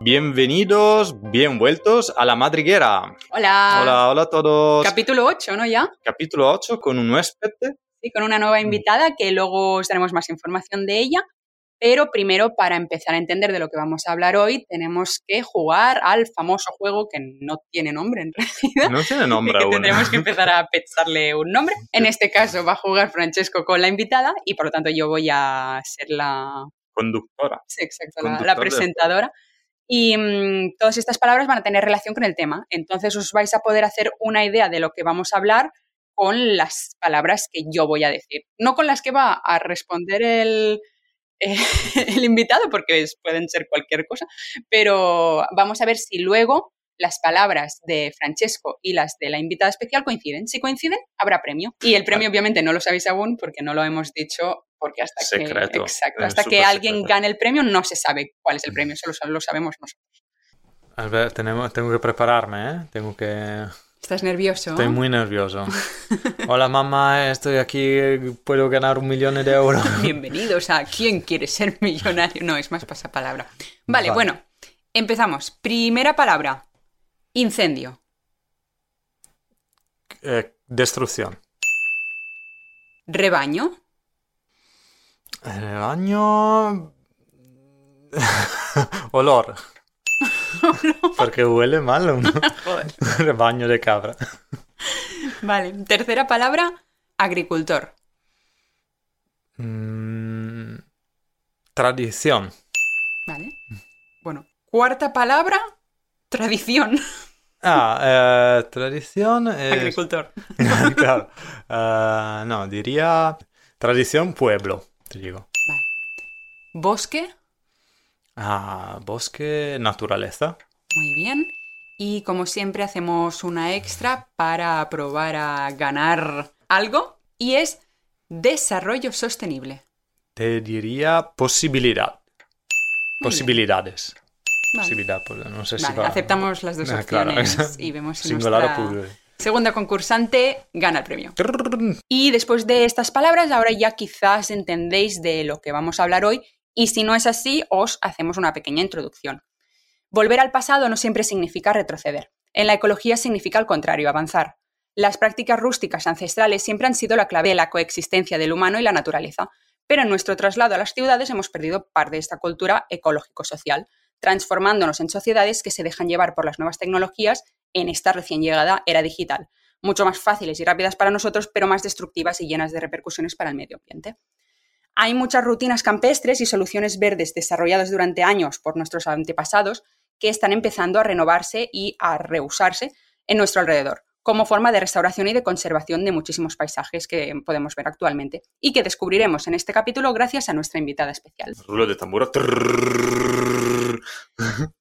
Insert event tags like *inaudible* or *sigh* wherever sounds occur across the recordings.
Bienvenidos, bien vueltos a la madriguera. Hola. Hola, hola a todos. Capítulo 8, ¿no ya? Capítulo 8 con un huésped. Sí, con una nueva invitada que luego os daremos más información de ella. Pero primero, para empezar a entender de lo que vamos a hablar hoy, tenemos que jugar al famoso juego que no tiene nombre en realidad. No tiene nombre *laughs* aún. Tendremos que empezar a *laughs* pensarle un nombre. En este caso va a jugar Francesco con la invitada y por lo tanto yo voy a ser la... Conductora. Sí, exacto, la, presentadora y mm, todas estas palabras van a tener relación con el tema. Entonces os vais a poder hacer una idea de lo que vamos a hablar con las palabras que yo voy a decir, no con las que va a responder el, *laughs* invitado, porque pueden ser cualquier cosa, pero vamos a ver si luego las palabras de Francesco y las de la invitada especial coinciden. Si coinciden, habrá premio. Y el premio obviamente no lo sabéis aún porque no lo hemos dicho porque hasta que, exacto, hasta que alguien gane el premio no se sabe cuál es el premio, solo lo sabemos nosotros. Tenemos, tengo que prepararme, ¿eh? Tengo que... ¿Estás nervioso? Estoy ¿eh? muy nervioso. *laughs* Hola mamá, estoy aquí, puedo ganar un millón de euros. *laughs* Bienvenidos a ¿Quién quiere ser millonario? No, es más pasapalabra. Vale, bueno, empezamos. Primera palabra, incendio. Eh, destrucción. Rebaño. El año... Mm, *laughs* olor. *laughs* Porque huele mal un rebaño de cabra. Vale, tercera palabra, agricultor. Mm, tradición. Vale. Bueno, cuarta palabra, tradición. Ah, eh, tradición. Agricultor. *laughs* claro. Eh, no, diría tradición pueblo te llegó. Vale. ¿Bosque? Ah, bosque, naturaleza. Muy bien. Y como siempre hacemos una extra para probar a ganar algo y es desarrollo sostenible. Te diría posibilidad. Posibilidades. Bien. Vale. Pues, no sé vale, si va... aceptamos las dos *laughs* opciones claro. *laughs* y vemos si Singular. Segunda concursante gana el premio. Y después de estas palabras, ahora ya quizás entendéis de lo que vamos a hablar hoy y si no es así, os hacemos una pequeña introducción. Volver al pasado no siempre significa retroceder. En la ecología significa al contrario, avanzar. Las prácticas rústicas ancestrales siempre han sido la clave de la coexistencia del humano y la naturaleza, pero en nuestro traslado a las ciudades hemos perdido parte de esta cultura ecológico-social, transformándonos en sociedades que se dejan llevar por las nuevas tecnologías en esta recién llegada era digital, mucho más fáciles y rápidas para nosotros, pero más destructivas y llenas de repercusiones para el medio ambiente. Hay muchas rutinas campestres y soluciones verdes desarrolladas durante años por nuestros antepasados que están empezando a renovarse y a reusarse en nuestro alrededor, como forma de restauración y de conservación de muchísimos paisajes que podemos ver actualmente y que descubriremos en este capítulo gracias a nuestra invitada especial. Rulo de.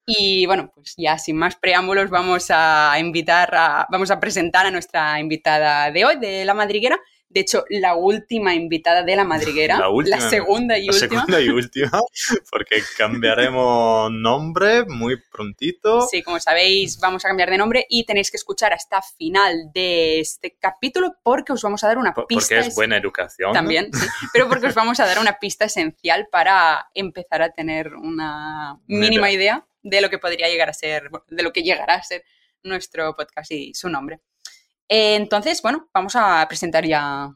Y bueno, pues ya sin más preámbulos vamos a invitar a, vamos a presentar a nuestra invitada de hoy, de La Madriguera, de hecho, la última invitada de la madriguera. La última. La segunda y La última. segunda y última, porque cambiaremos nombre muy prontito. Sí, como sabéis, vamos a cambiar de nombre y tenéis que escuchar hasta final de este capítulo porque os vamos a dar una Por- pista. Porque es es- buena educación. También, sí, pero porque os vamos a dar una pista esencial para empezar a tener una mínima idea de lo que podría llegar a ser, de lo que llegará a ser nuestro podcast y su nombre. Eh, Entonces, bueno, vamos a presentar ya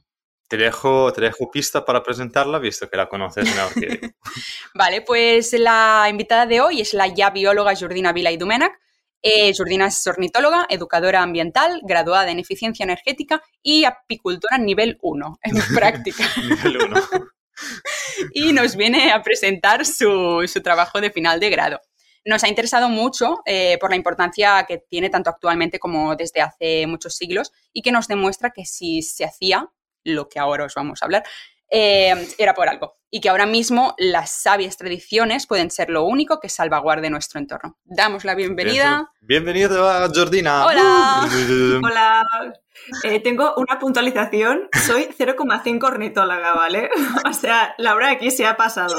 Te dejo, te dejo pista para presentarla, visto que la conoces mejor que. *laughs* Vale, pues la invitada de hoy es la ya bióloga Jordina Vila Domènech. Eh, Jordina es ornitóloga, educadora ambiental, graduada en eficiencia energética y apicultora nivel 1 *laughs* en práctica. *laughs* Nivel uno. y nos viene a presentar su, su trabajo de final de grado. Nos ha interesado mucho eh, por la importancia que tiene tanto actualmente como desde hace muchos siglos y que nos demuestra que si se hacía lo que ahora os vamos a hablar, eh, era por algo. Y que ahora mismo las sabias tradiciones pueden ser lo único que salvaguarde nuestro entorno. Damos la bienvenida. Bienvenido a Jordina. Hola. Hola, Eh, tengo una puntualización. Soy 0,5 ornitóloga, ¿vale? *laughs* O sea, Laura aquí se ha pasado.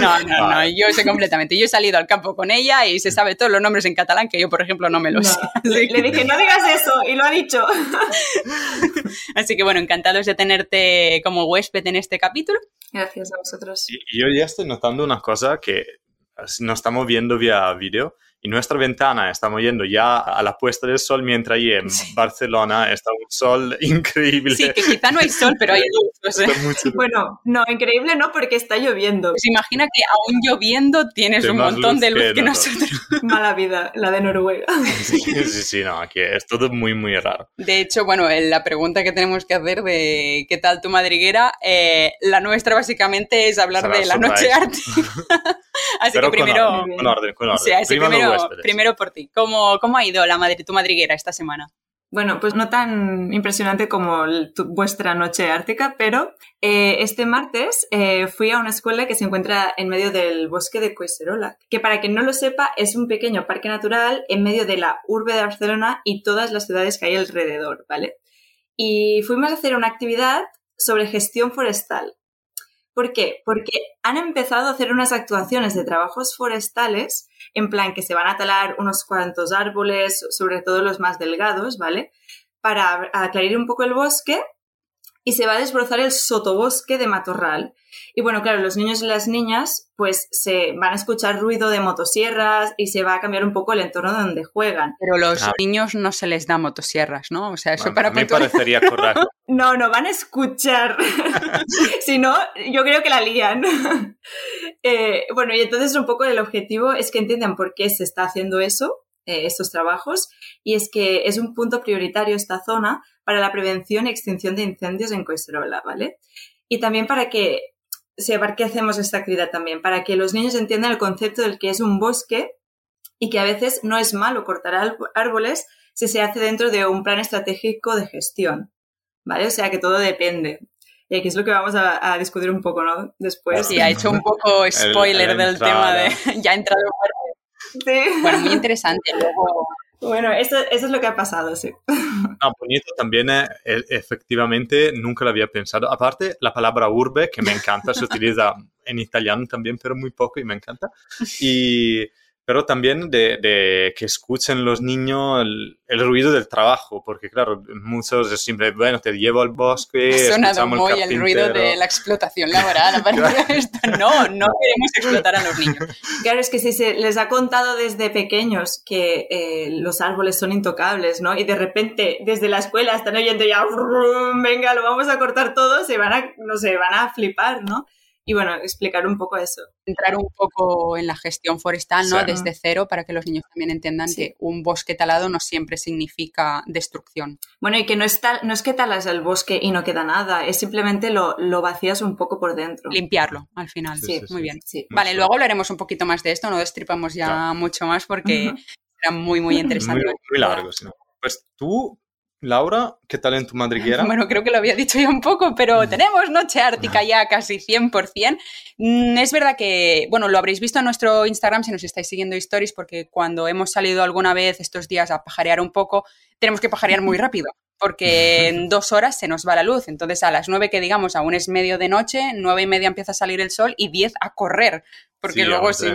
No, no, no, yo sé completamente. Yo he salido al campo con ella y se sabe todos los nombres en catalán que yo, por ejemplo, no me los sé. Le dije, no digas eso, y lo ha dicho. *laughs* Así que bueno, encantados de tenerte como huésped en este capítulo. Gracias a vosotros. Yo ya estoy notando una cosa que no estamos viendo vía vídeo, y nuestra ventana estamos yendo ya a la puesta del sol, mientras ahí en Barcelona está un sol *laughs* increíble. Sí, que quizá no hay sol, pero hay luz. Bueno, no, increíble no, porque está lloviendo. Pues imagina que aún lloviendo tienes un montón de luz que, nosotros. *laughs* Mala vida, la de Noruega. Sí, sí, sí, no, aquí es todo muy, muy raro. De hecho, bueno, la pregunta que tenemos que hacer de qué tal tu madriguera, eh, la nuestra básicamente es hablar de la noche ártica. *laughs* así que primero... Con, orden, con orden. Sí, así primero, primero por ti. ¿Cómo, ¿Cómo ha ido la tu madriguera esta semana? Bueno, pues no tan impresionante como vuestra noche ártica, pero eh, este martes eh, fui a una escuela que se encuentra en medio del bosque de Coiserola, que para quien no lo sepa es un pequeño parque natural en medio de la urbe de Barcelona y todas las ciudades que hay alrededor, ¿vale? Y fuimos a hacer una actividad sobre gestión forestal. ¿Por qué? Porque han empezado a hacer unas actuaciones de trabajos forestales, en plan que se van a talar unos cuantos árboles, sobre todo los más delgados, ¿vale? Para aclarar un poco el bosque y se va a desbrozar el sotobosque de matorral. Y bueno, claro, los niños y las niñas pues se van a escuchar ruido de motosierras y se va a cambiar un poco el entorno donde juegan. Pero los niños no se les da motosierras, ¿no? O sea, eso para... Me parecería *laughs* correcto. no, no, van a escuchar. *laughs* si no, yo creo que la lían. *laughs* Eh, bueno, y entonces un poco el objetivo es que entiendan por qué se está haciendo eso, eh, estos trabajos, y es que es un punto prioritario esta zona para la prevención y extinción de incendios en Coisterola, ¿vale? Y también para que sepa qué hacemos esta actividad también, para que los niños entiendan el concepto del que es un bosque y que a veces no es malo cortar árboles si se hace dentro de un plan estratégico de gestión, ¿vale? O sea que todo depende. Y aquí es lo que vamos a, discutir un poco, ¿no? Después. Sí, ha hecho un poco *laughs* spoiler del tema de... *laughs* ya ha entrado... Sí. Bueno, muy interesante. Luego bueno, eso, es lo que ha pasado, sí. No, *laughs* bonito también, eh, efectivamente, nunca lo había pensado. Aparte, la palabra urbe, que me encanta, se utiliza en italiano también, pero muy poco y me encanta. Y pero también de, que escuchen los niños el, ruido del trabajo, porque claro, muchos es siempre, bueno, te llevo al bosque. Ha sonado muy el, el, ruido de la explotación laboral, *laughs* esto. No, no queremos explotar a los niños. Claro, es que si se les ha contado desde pequeños que eh, los árboles son intocables, ¿no? Y de repente desde la escuela están oyendo ya, venga, lo vamos a cortar todo, se van a, no sé, van a flipar, ¿no? Y bueno, explicar un poco eso. Entrar un poco en la gestión forestal, ¿no? Desde cero para que los niños también entiendan que un bosque talado no siempre significa destrucción. Bueno, y que no es, no es que talas el bosque y no queda nada, es simplemente lo, lo vacías un poco por dentro. Limpiarlo al final. Sí, muy bien. Sí. Vale, luego hablaremos un poquito más de esto, no destripamos ya mucho más porque era muy, muy interesante. Muy, muy largo, ¿no? Pues tú Laura, ¿qué tal en tu madriguera? *laughs* Bueno, creo que lo había dicho ya un poco, pero *laughs* tenemos noche ártica ya casi 100%. Mm, es verdad que, bueno, lo habréis visto en nuestro Instagram si nos estáis siguiendo stories, porque cuando hemos salido alguna vez estos días a pajarear un poco, tenemos que pajarear muy *laughs* rápido, porque en dos horas se nos va la luz. Entonces, a las nueve que digamos aún es medio de noche, nueve y media empieza a salir el sol y diez a correr. Porque luego sí.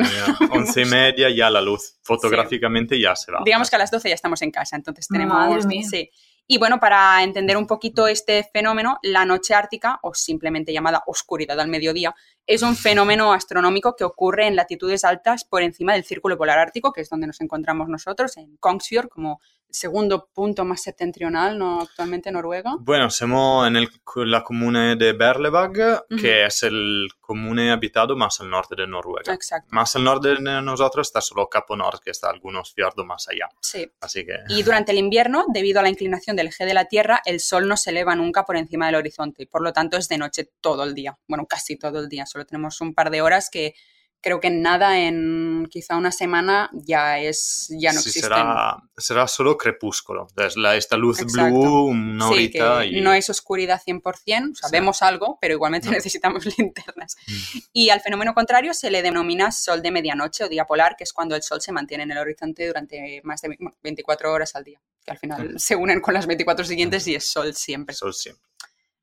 Once y media ya la luz, fotográficamente ya se va. Digamos que a las doce ya estamos en casa, entonces tenemos. Sí. Y bueno, para entender un poquito este fenómeno, la noche ártica, o simplemente llamada oscuridad al mediodía, es un fenómeno astronómico que ocurre en latitudes altas por encima del círculo polar ártico, que es donde nos encontramos nosotros, en Kongsfjord, como segundo punto más septentrional, ¿no? Actualmente Noruega. Bueno, somos en la comuna de Berlevag, que es el comune habitado más al norte de Noruega. Exacto. Más al norte de nosotros está solo Capo Nord, que está algunos fiordos más allá. Sí. Así que... Y durante el invierno, debido a la inclinación del eje de la Tierra, el sol no se eleva nunca por encima del horizonte y por lo tanto es de noche todo el día. Bueno, casi todo el día. Solo tenemos un par de horas que creo que nada, en quizá una semana, ya es ya no existe. Será, será, solo crepúsculo, la, esta luz blue, una sí, Que No es oscuridad 100%, sabemos algo, pero igualmente *laughs* necesitamos linternas. Mm. Y al fenómeno contrario se le denomina sol de medianoche o día polar, que es cuando el sol se mantiene en el horizonte durante más de 24 horas al día, que al final se unen con las 24 siguientes y es sol siempre. Sol siempre.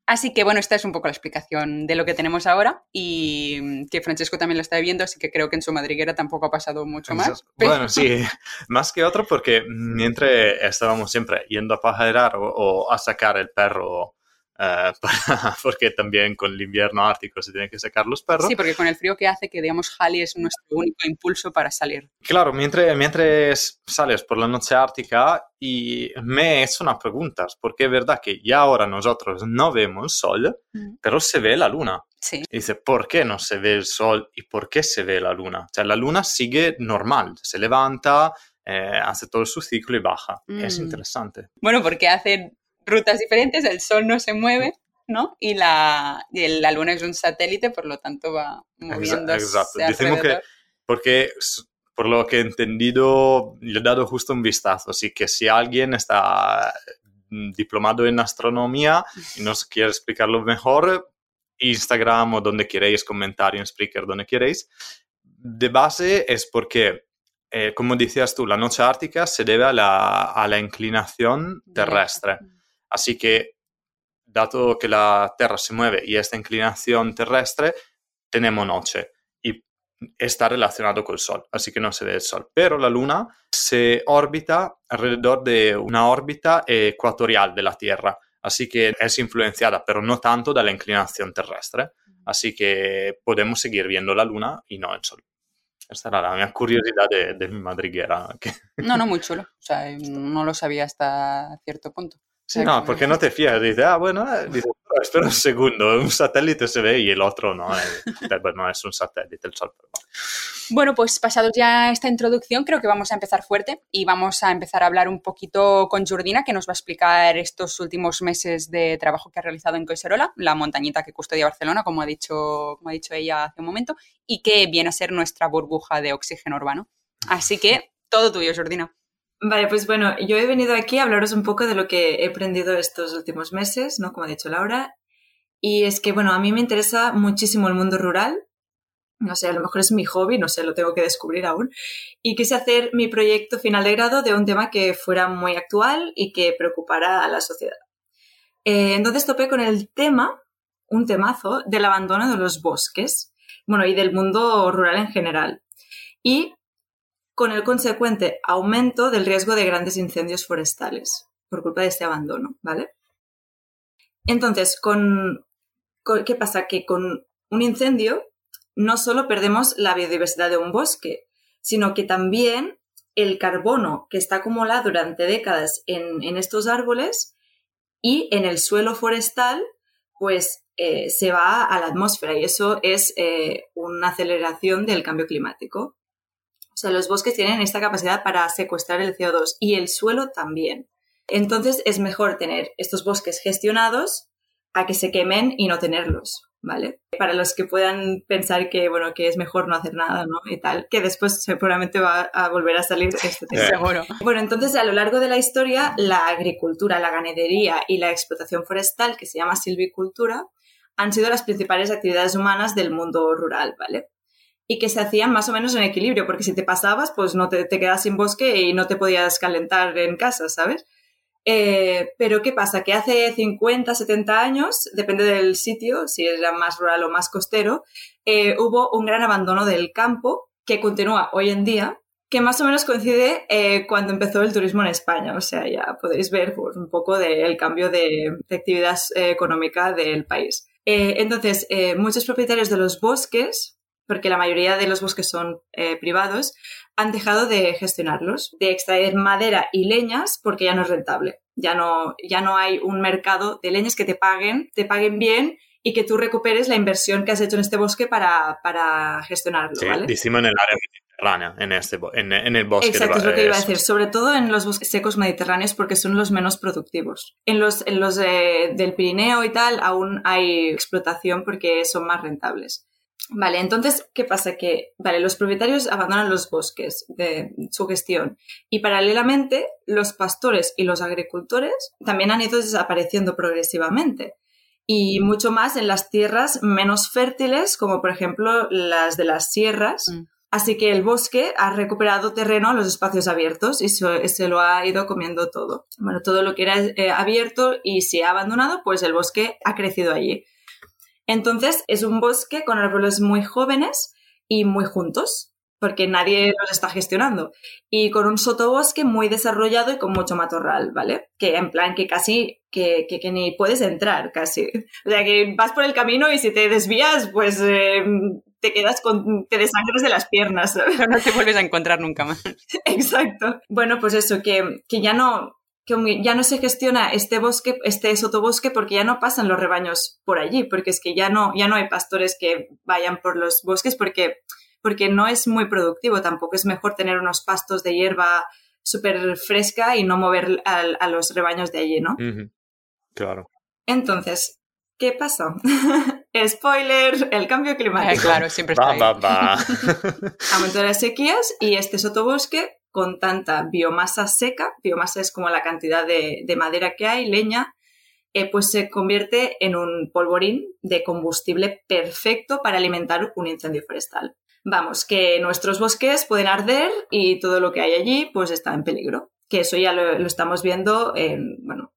Así que bueno, esta es un poco la explicación de lo que tenemos ahora y que Francesco también lo está viendo, así que creo que en su madriguera tampoco ha pasado mucho más. Bueno, sí, *laughs* más que otro porque mientras estábamos siempre yendo a pajarear o, a sacar el perro eh, *laughs* para- porque también con el invierno ártico se tienen que sacar los perros. Sí, porque con el frío que hace, que digamos, Halley es nuestro único impulso para salir. Claro, mientras, mientras sales por la noche ártica y me he hecho unas preguntas, porque es verdad que ya ahora nosotros no vemos sol, pero se ve la luna. Sí. Y dice, ¿por qué no se ve el sol y por qué se ve la luna? O sea, la luna sigue normal, se levanta, eh, hace todo su ciclo y baja. Es Mm. interesante. Bueno, porque hacen rutas diferentes, el Sol no se mueve, ¿no? Y la, y la Luna es un satélite, por lo tanto va moviéndose exacto. Decimos que-. Porque, por lo que he entendido, le he dado justo un vistazo. Así que si alguien está mm, diplomado en astronomía y nos quiere explicarlo mejor, Instagram o donde queréis, comentario en Spreaker, donde queréis. De base es porque, eh, como decías tú, la noche ártica se debe a la, a la inclinación terrestre. Así que, dado que la Tierra se mueve y esta inclinación terrestre, tenemos noche y está relacionado con el Sol, así que no se ve el Sol. Pero la Luna se orbita alrededor de una órbita ecuatorial de la Tierra, así que es influenciada, pero no tanto, de la inclinación terrestre. Así que podemos seguir viendo la Luna y no el Sol. Esta era la curiosidad de, de mi madriguera. No, no, muy chulo. O sea, no lo sabía hasta cierto punto. Sí, no, que- porque no te fías. Dices, ah, bueno, dices, "Pero espera un segundo, un satélite se ve y el otro no. eh". Bueno, es un satélite, el Sol. pero. Bueno, pues pasado ya esta introducción, creo que vamos a empezar fuerte y vamos a empezar a hablar un poquito con Jordina, que nos va a explicar estos últimos meses de trabajo que ha realizado en Coiserola, la montañita que custodia Barcelona, como ha dicho, como ha dicho ella hace un momento, y que viene a ser nuestra burbuja de oxígeno urbano. Así que todo tuyo, Jordina. Vale, pues bueno, yo he venido aquí a hablaros un poco de lo que he aprendido estos últimos meses, ¿no? Como ha dicho Laura. Y es que, bueno, a mí me interesa muchísimo el mundo rural. No sé, a lo mejor es mi hobby, no sé, lo tengo que descubrir aún. Y quise hacer mi proyecto final de grado de un tema que fuera muy actual y que preocupara a la sociedad. Eh, entonces topé con el tema, un temazo, del abandono de los bosques, bueno, y del mundo rural en general. Y con el consecuente aumento del riesgo de grandes incendios forestales por culpa de este abandono, ¿vale? Entonces, con, ¿qué pasa? Que con un incendio no solo perdemos la biodiversidad de un bosque, sino que también el carbono que está acumulado durante décadas en, en estos árboles y en el suelo forestal, pues eh, se va a la atmósfera y eso es eh, una aceleración del cambio climático. O sea, los bosques tienen esta capacidad para secuestrar el CO2 y el suelo también. Entonces es mejor tener estos bosques gestionados a que se quemen y no tenerlos, ¿vale? Para los que puedan pensar que, bueno, que es mejor no hacer nada, ¿no? Y tal, que después seguramente va a volver a salir este tema. Seguro. Bueno, entonces a lo largo de la historia, la agricultura, la ganadería y la explotación forestal, que se llama silvicultura, han sido las principales actividades humanas del mundo rural, ¿vale? Y que se hacían más o menos en equilibrio, porque si te pasabas, pues no te, te quedas sin bosque y no te podías calentar en casa, ¿sabes? Eh, pero ¿qué pasa? Que hace 50, 70 años, depende del sitio, si era más rural o más costero, eh, hubo un gran abandono del campo que continúa hoy en día, que más o menos coincide eh, cuando empezó el turismo en España. O sea, ya podéis ver pues, un poco del cambio de, actividad económica del país. Entonces, muchos propietarios de los bosques, porque la mayoría de los bosques son eh, privados, han dejado de gestionarlos, de extraer madera y leñas porque ya no es rentable. Ya no, ya no hay un mercado de leñas que te paguen, te paguen bien y que tú recuperes la inversión que has hecho en este bosque para, para gestionarlo, Sí, ¿vale? decimos en el área mediterránea, en, este, en, en el bosque. de Exacto, Ba- es lo que iba a decir. Sobre todo en los bosques secos mediterráneos porque son los menos productivos. En los, en los de- del Pirineo y tal aún hay explotación porque son más rentables. Vale, entonces, ¿qué pasa? Que, vale, los propietarios abandonan los bosques de su gestión y paralelamente los pastores y los agricultores también han ido desapareciendo progresivamente y mucho más en las tierras menos fértiles, como por ejemplo las de las sierras. Mm. Así que el bosque ha recuperado terreno a los espacios abiertos y se, se lo ha ido comiendo todo. Bueno, todo lo que era eh, abierto y se ha abandonado, pues el bosque ha crecido allí. Entonces es un bosque con árboles muy jóvenes y muy juntos. porque nadie los está gestionando. Y con un sotobosque muy desarrollado y con mucho matorral, ¿vale? Que en plan que casi, que, que, ni puedes entrar casi. *laughs* O sea, que vas por el camino y si te desvías, pues eh, te quedas con, te desangres de las piernas. Pero no te vuelves a encontrar nunca más. *laughs* Exacto. Bueno, pues eso, que, que ya no, que ya no se gestiona este bosque, este sotobosque, porque ya no pasan los rebaños por allí, porque es que ya no, ya no hay pastores que vayan por los bosques, porque, porque no es muy productivo. Tampoco es mejor tener unos pastos de hierba súper fresca y no mover a, los rebaños de allí, ¿no? Claro. Entonces, ¿qué pasó? *laughs* Spoiler, el cambio climático. claro, siempre está ahí. *laughs* Aumentó las sequías y este sotobosque con tanta biomasa seca, biomasa es como la cantidad de, madera que hay, leña, eh, pues se convierte en un polvorín de combustible perfecto para alimentar un incendio forestal. Vamos, que nuestros bosques pueden arder y todo lo que hay allí pues está en peligro. Que eso ya lo, estamos viendo en, bueno,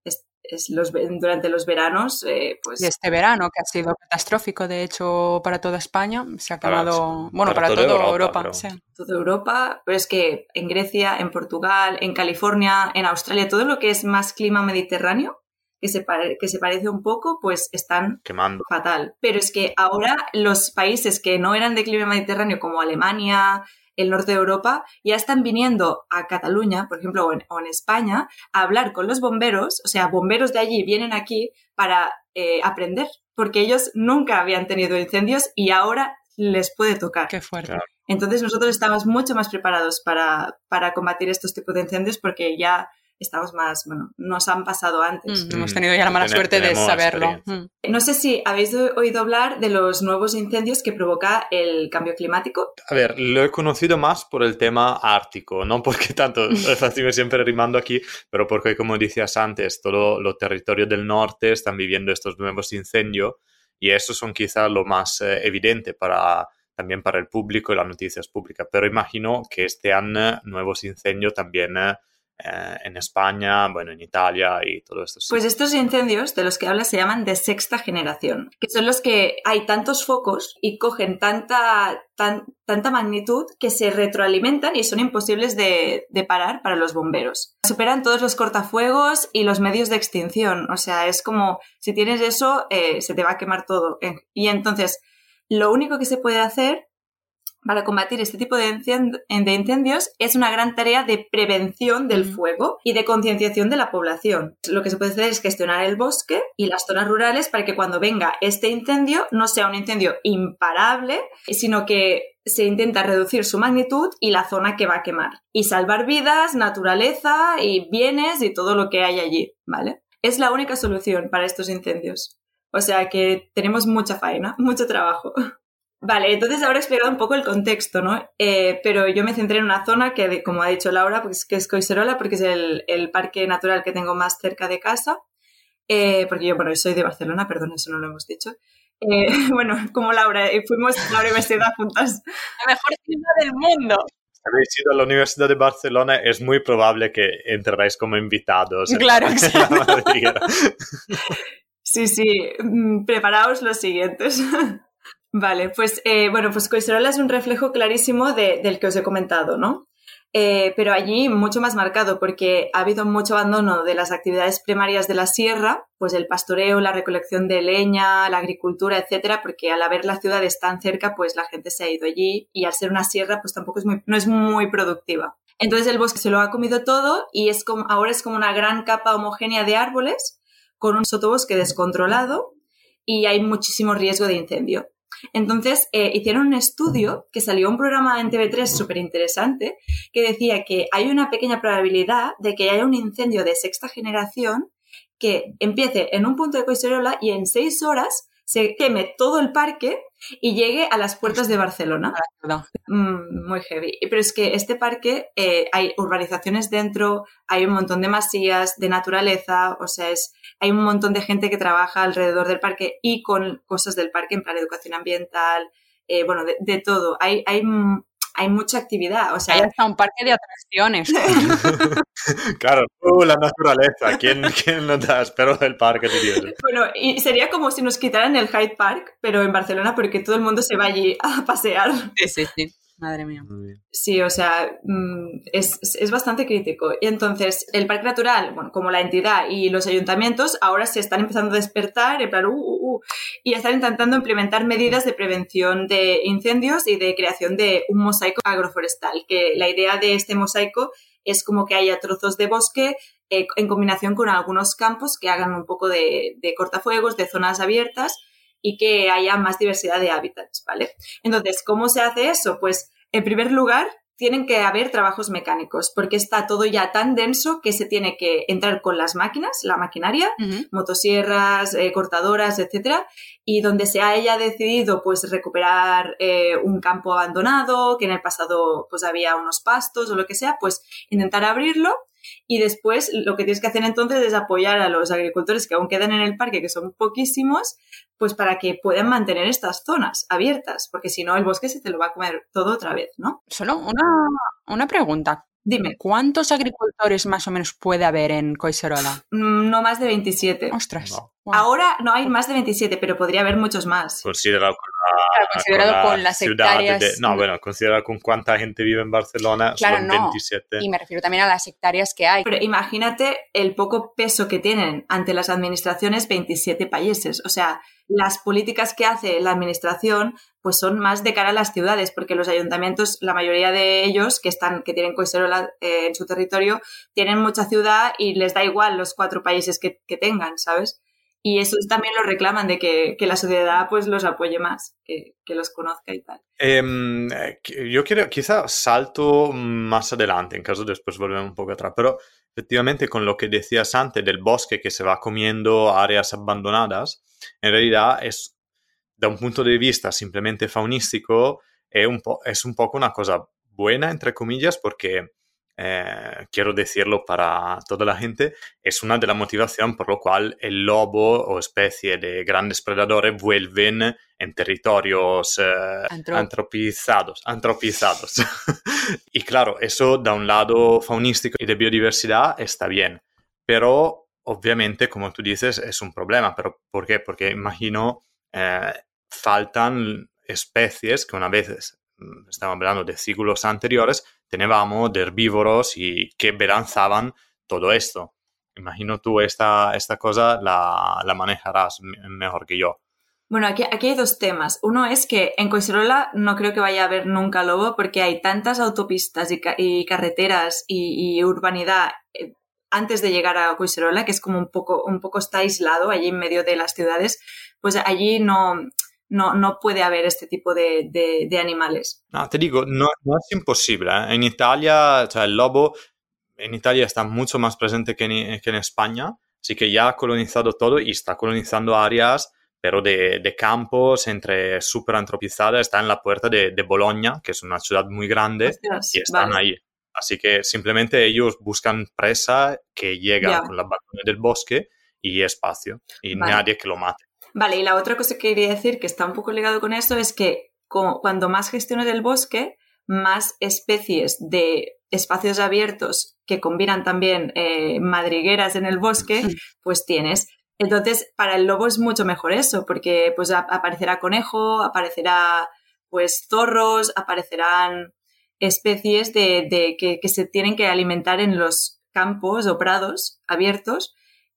los, durante los veranos. Eh, pues... Y este verano, que ha sido catastrófico, de hecho, para toda España, se ha acabado, bueno, para, toda, Europa. Europa Toda Europa, pero es que en Grecia, en Portugal, en California, en Australia, todo lo que es más clima mediterráneo, que se, que se parece un poco, pues están quemando fatal. Pero es que ahora los países que no eran de clima mediterráneo, como Alemania, el norte de Europa, ya están viniendo a Cataluña, por ejemplo, o en, España, a hablar con los bomberos, o sea, bomberos de allí vienen aquí para eh, aprender, porque ellos nunca habían tenido incendios y ahora les puede tocar. Qué fuerte. Entonces nosotros estamos mucho más preparados para, para combatir estos tipos de incendios porque ya estamos más, bueno, nos han pasado antes. Mm, hemos tenido ya la mala suerte de saberlo. Mm. No sé si habéis oído hablar de los nuevos incendios que provoca el cambio climático. A ver, lo he conocido más por el tema ártico, no porque *laughs* tanto, estoy siempre rimando aquí, pero porque como decías antes, todo los territorios del norte están viviendo estos nuevos incendios y eso son quizás lo más eh, evidente para también para el público y las noticias públicas, pero imagino que estén nuevos incendios también eh, eh, en España, bueno, en Italia y todo esto. Pues estos incendios de los que hablas se llaman de sexta generación, que son los que hay tantos focos y cogen tanta, tanta magnitud que se retroalimentan y son imposibles de, parar para los bomberos. Superan todos los cortafuegos y los medios de extinción. O sea, es como si tienes eso, eh, se te va a quemar todo. Y entonces, lo único que se puede hacer para combatir este tipo de, incendios es una gran tarea de prevención del fuego y de concienciación de la población. Lo que se puede hacer es gestionar el bosque y las zonas rurales para que cuando venga este incendio no sea un incendio imparable, sino que se intenta reducir su magnitud y la zona que va a quemar. Y salvar vidas, naturaleza y bienes y todo lo que hay allí, ¿vale? Es la única solución para estos incendios. O sea que tenemos mucha faena, mucho trabajo. *laughs* Vale, entonces ahora he explicado un poco el contexto, ¿no? Eh, pero yo me centré en una zona que, como ha dicho Laura, pues, que es Coiserola, porque es el, parque natural que tengo más cerca de casa. Eh, porque yo, bueno, soy de Barcelona, perdón, eso no lo hemos dicho. Eh, *laughs* bueno, como Laura, fuimos a la universidad *laughs* juntas. La mejor ciudad del mundo. Si habéis ido a la Universidad de Barcelona, es muy probable que entréis como invitados. Claro, *laughs* Sí, sí, mm, preparaos los siguientes. Vale, pues eh, bueno, pues Coiserola es un reflejo clarísimo del que os he comentado, ¿no? Eh, pero allí mucho más marcado porque ha habido mucho abandono de las actividades primarias de la sierra, pues el pastoreo, la recolección de leña, la agricultura, etcétera, porque al haber las ciudades tan cerca, pues la gente se ha ido allí y al ser una sierra, pues tampoco es muy, no es muy productiva. Entonces el bosque se lo ha comido todo y es como, ahora es como una gran capa homogénea de árboles con un sotobosque descontrolado y hay muchísimo riesgo de incendio. Entonces, eh, hicieron un estudio que salió un programa en TV3 súper interesante que decía que hay una pequeña probabilidad de que haya un incendio de sexta generación que empiece en un punto de Coiserola y en seis horas se queme todo el parque y llegue a las puertas de Barcelona. Mm, muy heavy. Pero es que este parque eh, hay urbanizaciones dentro, hay un montón de masías, de naturaleza, o sea, es, hay un montón de gente que trabaja alrededor del parque y con cosas del parque, en plan educación ambiental, eh, bueno, de, de, todo. Hay, hay hay mucha actividad. O sea, hay hasta un parque de atracciones. *laughs* claro, tú, la naturaleza, ¿quién, quién no da? Espero el parque, de Bueno, y sería como si nos quitaran el Hyde Park, pero en Barcelona, porque todo el mundo se va allí a pasear. Sí, sí, sí. Madre mía. Muy bien. Sí, o sea, mm, es, es bastante crítico. Y entonces, el Parque Natural, bueno, como la entidad y los ayuntamientos, ahora se están empezando a despertar, en plan, uh, uh, uh, y están intentando implementar medidas de prevención de incendios y de creación de un mosaico agroforestal. Que la idea de este mosaico es como que haya trozos de bosque eh, en combinación con algunos campos que hagan un poco de, de cortafuegos, de zonas abiertas y que haya más diversidad de hábitats, ¿vale? Entonces, ¿cómo se hace eso? Pues, en primer lugar, tienen que haber trabajos mecánicos, porque está todo ya tan denso que se tiene que entrar con las máquinas, la maquinaria, motosierras, eh, cortadoras, etcétera, y donde se haya decidido pues recuperar eh, un campo abandonado, que en el pasado pues había unos pastos o lo que sea, pues intentar abrirlo y después lo que tienes que hacer entonces es apoyar a los agricultores que aún quedan en el parque, que son poquísimos, pues para que puedan mantener estas zonas abiertas, porque si no el bosque se te lo va a comer todo otra vez, ¿no? Solo una, una pregunta. Dime, ¿Cuántos agricultores más o menos puede haber en Coiserola? mm, no más de 27. Ostras. No. Wow. Ahora no hay más de 27, pero podría haber muchos más. Considerado con Claro, considerado la con las ciudad hectáreas. de- no, bueno, considerado con cuánta gente vive en Barcelona, Claro, son no. 27. Y me refiero también a las hectáreas que hay. Pero imagínate el poco peso que tienen ante las administraciones 27 países. O sea, las políticas que hace la administración pues son más de cara a las ciudades, porque los ayuntamientos, la mayoría de ellos que están, que tienen Coiserola eh, en su territorio, tienen mucha ciudad y les da igual los cuatro países que, que tengan, ¿sabes? Y eso también lo reclaman de que, que la sociedad pues los apoye más, que, que los conozca y tal. Ehm, eh, yo quiero, quizá salto más adelante, en caso después volvemos un poco atrás, pero efectivamente con lo que decías antes del bosque que se va comiendo áreas abandonadas, en realidad es, da un punto de vista simplemente faunístico, es un, po- es un poco una cosa buena, entre comillas, porque, eh, quiero decirlo para toda la gente, es una de las motivaciones por lo cual el lobo o especie de grandes predadores vuelven en territorios eh, Antro- antropizados, antropizados. *laughs* y claro, eso da un lado faunístico y de biodiversidad está bien, pero obviamente, como tú dices, es un problema. ¿Pero por qué? Porque imagino eh, faltan especies que una vez, mm, estamos hablando de siglos anteriores, teníamos de herbívoros y que balanzaban todo esto. Imagino tú esta, esta cosa la, la manejarás me- mejor que yo. Bueno, aquí, aquí hay dos temas. Uno es que en Coiserola no creo que vaya a haber nunca lobo porque hay tantas autopistas y, ca- y carreteras y, y urbanidad eh, antes de llegar a Coiserola, que es como un poco, un poco está aislado allí en medio de las ciudades, pues allí no, no, no puede haber este tipo de, de- de animales. No, te digo, no, no es imposible. ¿eh? En Italia, o sea, el lobo en Italia está mucho más presente que en, que en España, así que ya ha colonizado todo y está colonizando áreas, pero de, de campos entre súper antropizadas. Está en la puerta de, de Bologna, que es una ciudad muy grande, Ostras, y están vale. ahí. Así que simplemente ellos buscan presa que llega Ya. con la abandono del bosque y espacio, y Vale. nadie que lo mate. Vale, y la otra cosa que quería decir que está un poco ligado con eso es que cuando más gestiones el bosque, más especies de espacios abiertos que combinan también eh, madrigueras en el bosque, pues tienes. Entonces, para el lobo es mucho mejor eso, porque pues a- aparecerá conejo, aparecerá pues zorros, aparecerán especies de, de que, que se tienen que alimentar en los campos o prados abiertos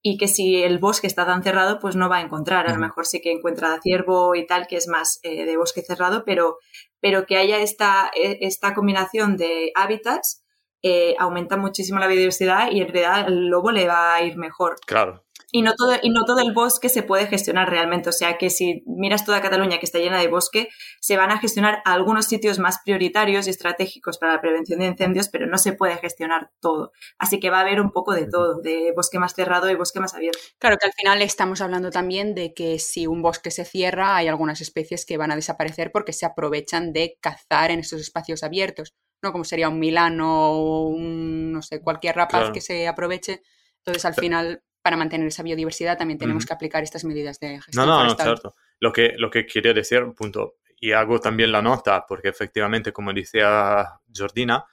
y que si el bosque está tan cerrado, pues no va a encontrar. A lo mejor sí que encuentra ciervo y tal, que es más eh, de bosque cerrado, pero, pero que haya esta, eh, esta combinación de hábitats eh, aumenta muchísimo la biodiversidad y en realidad el lobo le va a ir mejor. Claro, Y no, todo, y no todo el bosque se puede gestionar realmente. O sea que si miras toda Cataluña que está llena de bosque, se van a gestionar algunos sitios más prioritarios y estratégicos para la prevención de incendios, pero no se puede gestionar todo. Así que va a haber un poco de todo, de bosque más cerrado y bosque más abierto. Claro que al final estamos hablando también de que si un bosque se cierra, hay algunas especies que van a desaparecer porque se aprovechan de cazar en esos espacios abiertos, ¿no? Como sería un milano o un, no sé, cualquier rapaz Claro. que se aproveche. Entonces, al final, para mantener esa biodiversidad, también tenemos que aplicar estas medidas de No, gestión no, no, forestal. certo. Lo que, lo que quería decir, punto, y hago también la nota, porque efectivamente, como decía Jordina,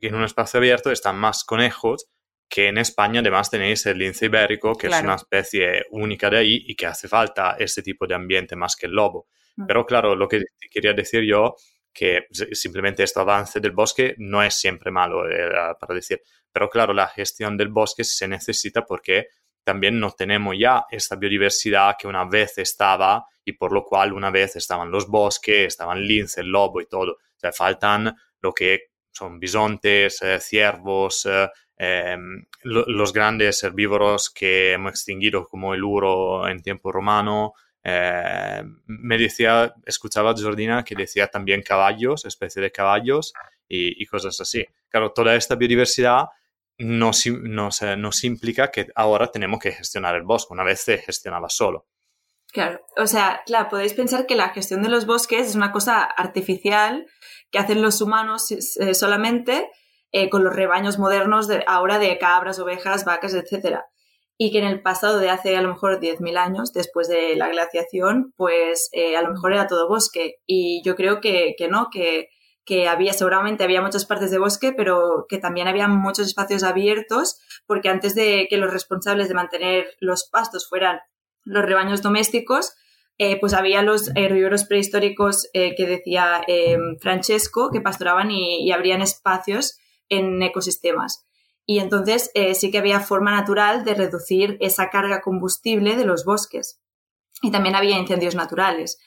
en un espacio abierto están más conejos que en España además tenéis el lince ibérico, que es Claro. una especie única de ahí y que hace falta ese tipo de ambiente más que el lobo. Mm. Pero claro, lo que quería decir yo, que simplemente este avance del bosque no es siempre malo, para decir. Pero claro, la gestión del bosque se necesita porque también no tenemos ya esta biodiversidad que una vez estaba y por lo cual una vez estaban los bosques, estaban lince, el lobo y todo. O faltan lo que son bisontes, eh, ciervos, eh, em, los grandes herbívoros que hemos extinguido como el uro en tiempo romano. Eh, me decía, escuchaba a Jordina que decía también caballos, especie de caballos y, y cosas así. Claro, toda esta biodiversidad nos, nos, implica que ahora tenemos que gestionar el bosque, una vez se gestionaba solo. Claro, o sea, claro, podéis pensar que la gestión de los bosques es una cosa artificial que hacen los humanos eh, solamente eh, con los rebaños modernos de, ahora de cabras, ovejas, vacas, etc. Y que en el pasado de hace a lo mejor 10.000 años, después de la glaciación, pues eh, a lo mejor era todo bosque. Y yo creo que, que no, que que había, seguramente había muchas partes de bosque, pero que también había muchos espacios abiertos, porque antes de que los responsables de mantener los pastos fueran los rebaños domésticos, eh, pues había los herbívoros prehistóricos eh, que decía eh, Francesco, que pastoraban y, y, abrían espacios en ecosistemas. Y entonces sí que había forma natural de reducir esa carga combustible de los bosques. Y también había incendios naturales.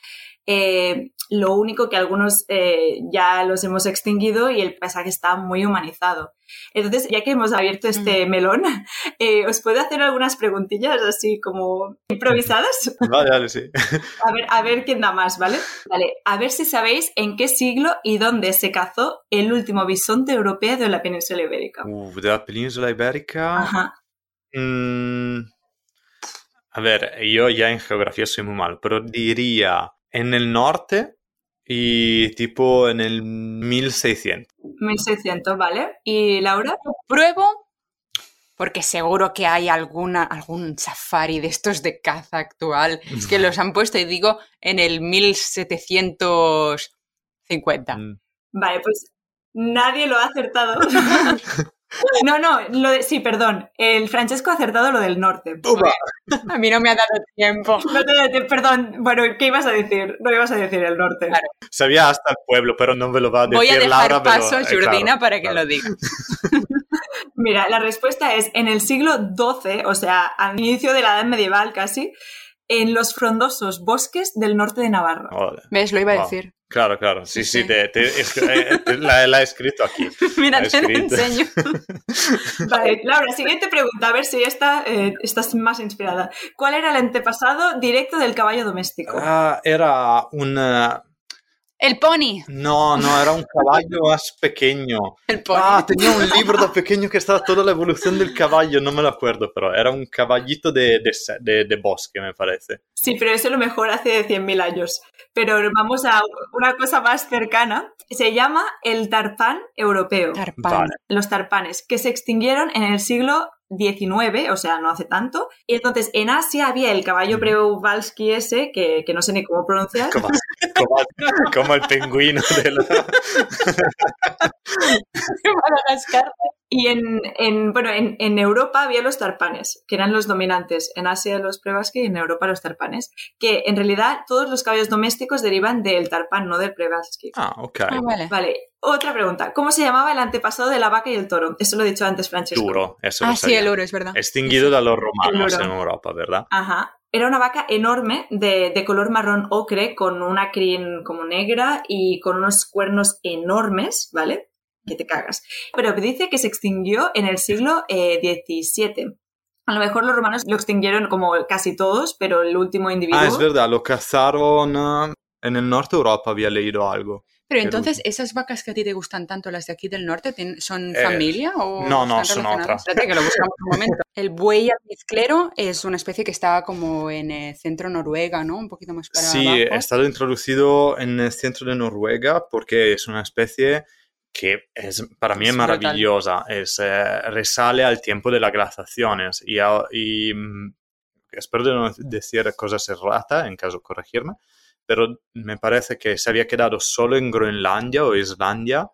Eh, lo único que algunos eh, ya los hemos extinguido y el paisaje está muy humanizado. Entonces, ya que hemos abierto este melón, *laughs* eh, ¿os puedo hacer algunas preguntillas así como improvisadas? *laughs* Vale, vale, sí. *laughs* A ver, a ver quién da más, ¿vale? Vale, a ver si sabéis en qué siglo y dónde se cazó el último bisonte europeo de la península ibérica. Uh, de la península ibérica. Ajá. Mm, a ver, yo ya en geografía soy muy mal, pero diría en el norte y tipo en el 1600. 1600, ¿vale? ¿Y Laura? Pruebo porque seguro que hay alguna, algún safari de estos de caza actual que los han puesto y digo en el 1750. Mm. Vale, pues nadie lo ha acertado. *laughs* *laughs* *laughs* No, no, lo de, sí, perdón. El Francesco ha acertado lo del norte. A mí no me ha dado tiempo. perdón, bueno, ¿qué ibas a decir? No ibas a decir el norte. Sabía hasta el pueblo, pero no me lo va a decir Voy a dejar Laura, paso a eh, Jordina para que lo diga. *laughs* Mira, la respuesta es en el siglo XII, o sea, al inicio de la Edad Medieval casi, en los frondosos bosques del norte de Navarra. ¿Ves? Lo iba a decir. Claro, claro, sí, sí, Te, eh, la, he escrito aquí. *laughs* Mira, te lo enseño. *laughs* vale, Laura, siguiente pregunta, a ver si esta, eh, estás más inspirada. ¿Cuál era el antepasado directo del caballo doméstico? Ah, era una el pony. No, no, era un caballo más pequeño. El pony. Ah, tenía un libro de pequeño que estaba toda la evolución del caballo, no me lo acuerdo, pero era un caballito de, de, de, bosque, me parece. Sí, pero eso lo mejor hace 100.000 años. Pero vamos a una cosa más cercana. Se llama el tarpán europeo. Tarpán. Los tarpanes, que se extinguieron en el siglo 19, o sea, no hace tanto. Y entonces en Asia había el caballo Preuvalsky ese, que, que no sé ni cómo pronunciar. Como, el pingüino de la... *laughs* Y en, en bueno, en, en, Europa había los tarpanes, que eran los dominantes. En Asia los Prevasky y en Europa los tarpanes. Que en realidad todos los caballos domésticos derivan del tarpán, no del Prevasky. Ah, ok. Ah, vale. Vale. Otra pregunta. ¿Cómo se llamaba el antepasado de la vaca y el toro? Eso lo he dicho antes, Francesco. Duro, eso Ah, sí, el oro, es verdad. Extinguido de los romanos en Europa, ¿verdad? Ajá. Era una vaca enorme de, de, color marrón ocre con una crin como negra y con unos cuernos enormes, ¿vale? Que te cagas. Pero dice que se extinguió en el siglo XVII. Eh, a lo mejor los romanos lo extinguieron como casi todos, pero el último individuo... Ah, es verdad, lo cazaron eh, en el norte de Europa, había leído algo. Pero entonces, ¿esas vacas que a ti te gustan tanto, las de aquí del norte, son eh, familia o No, no, son otras. que lo buscamos un momento. *laughs* El buey almizclero es una especie que está como en el centro Noruega, ¿no? Un poquito más para Sí, abajo. ha estado introducido en el centro de Noruega porque es una especie que es, para mí es, es maravillosa, es, eh, resale al tiempo de las glaciaciones y, y mm, espero de no decir cosas erradas, en caso de corregirme, pero me parece que se había quedado solo en Groenlandia o Islandia,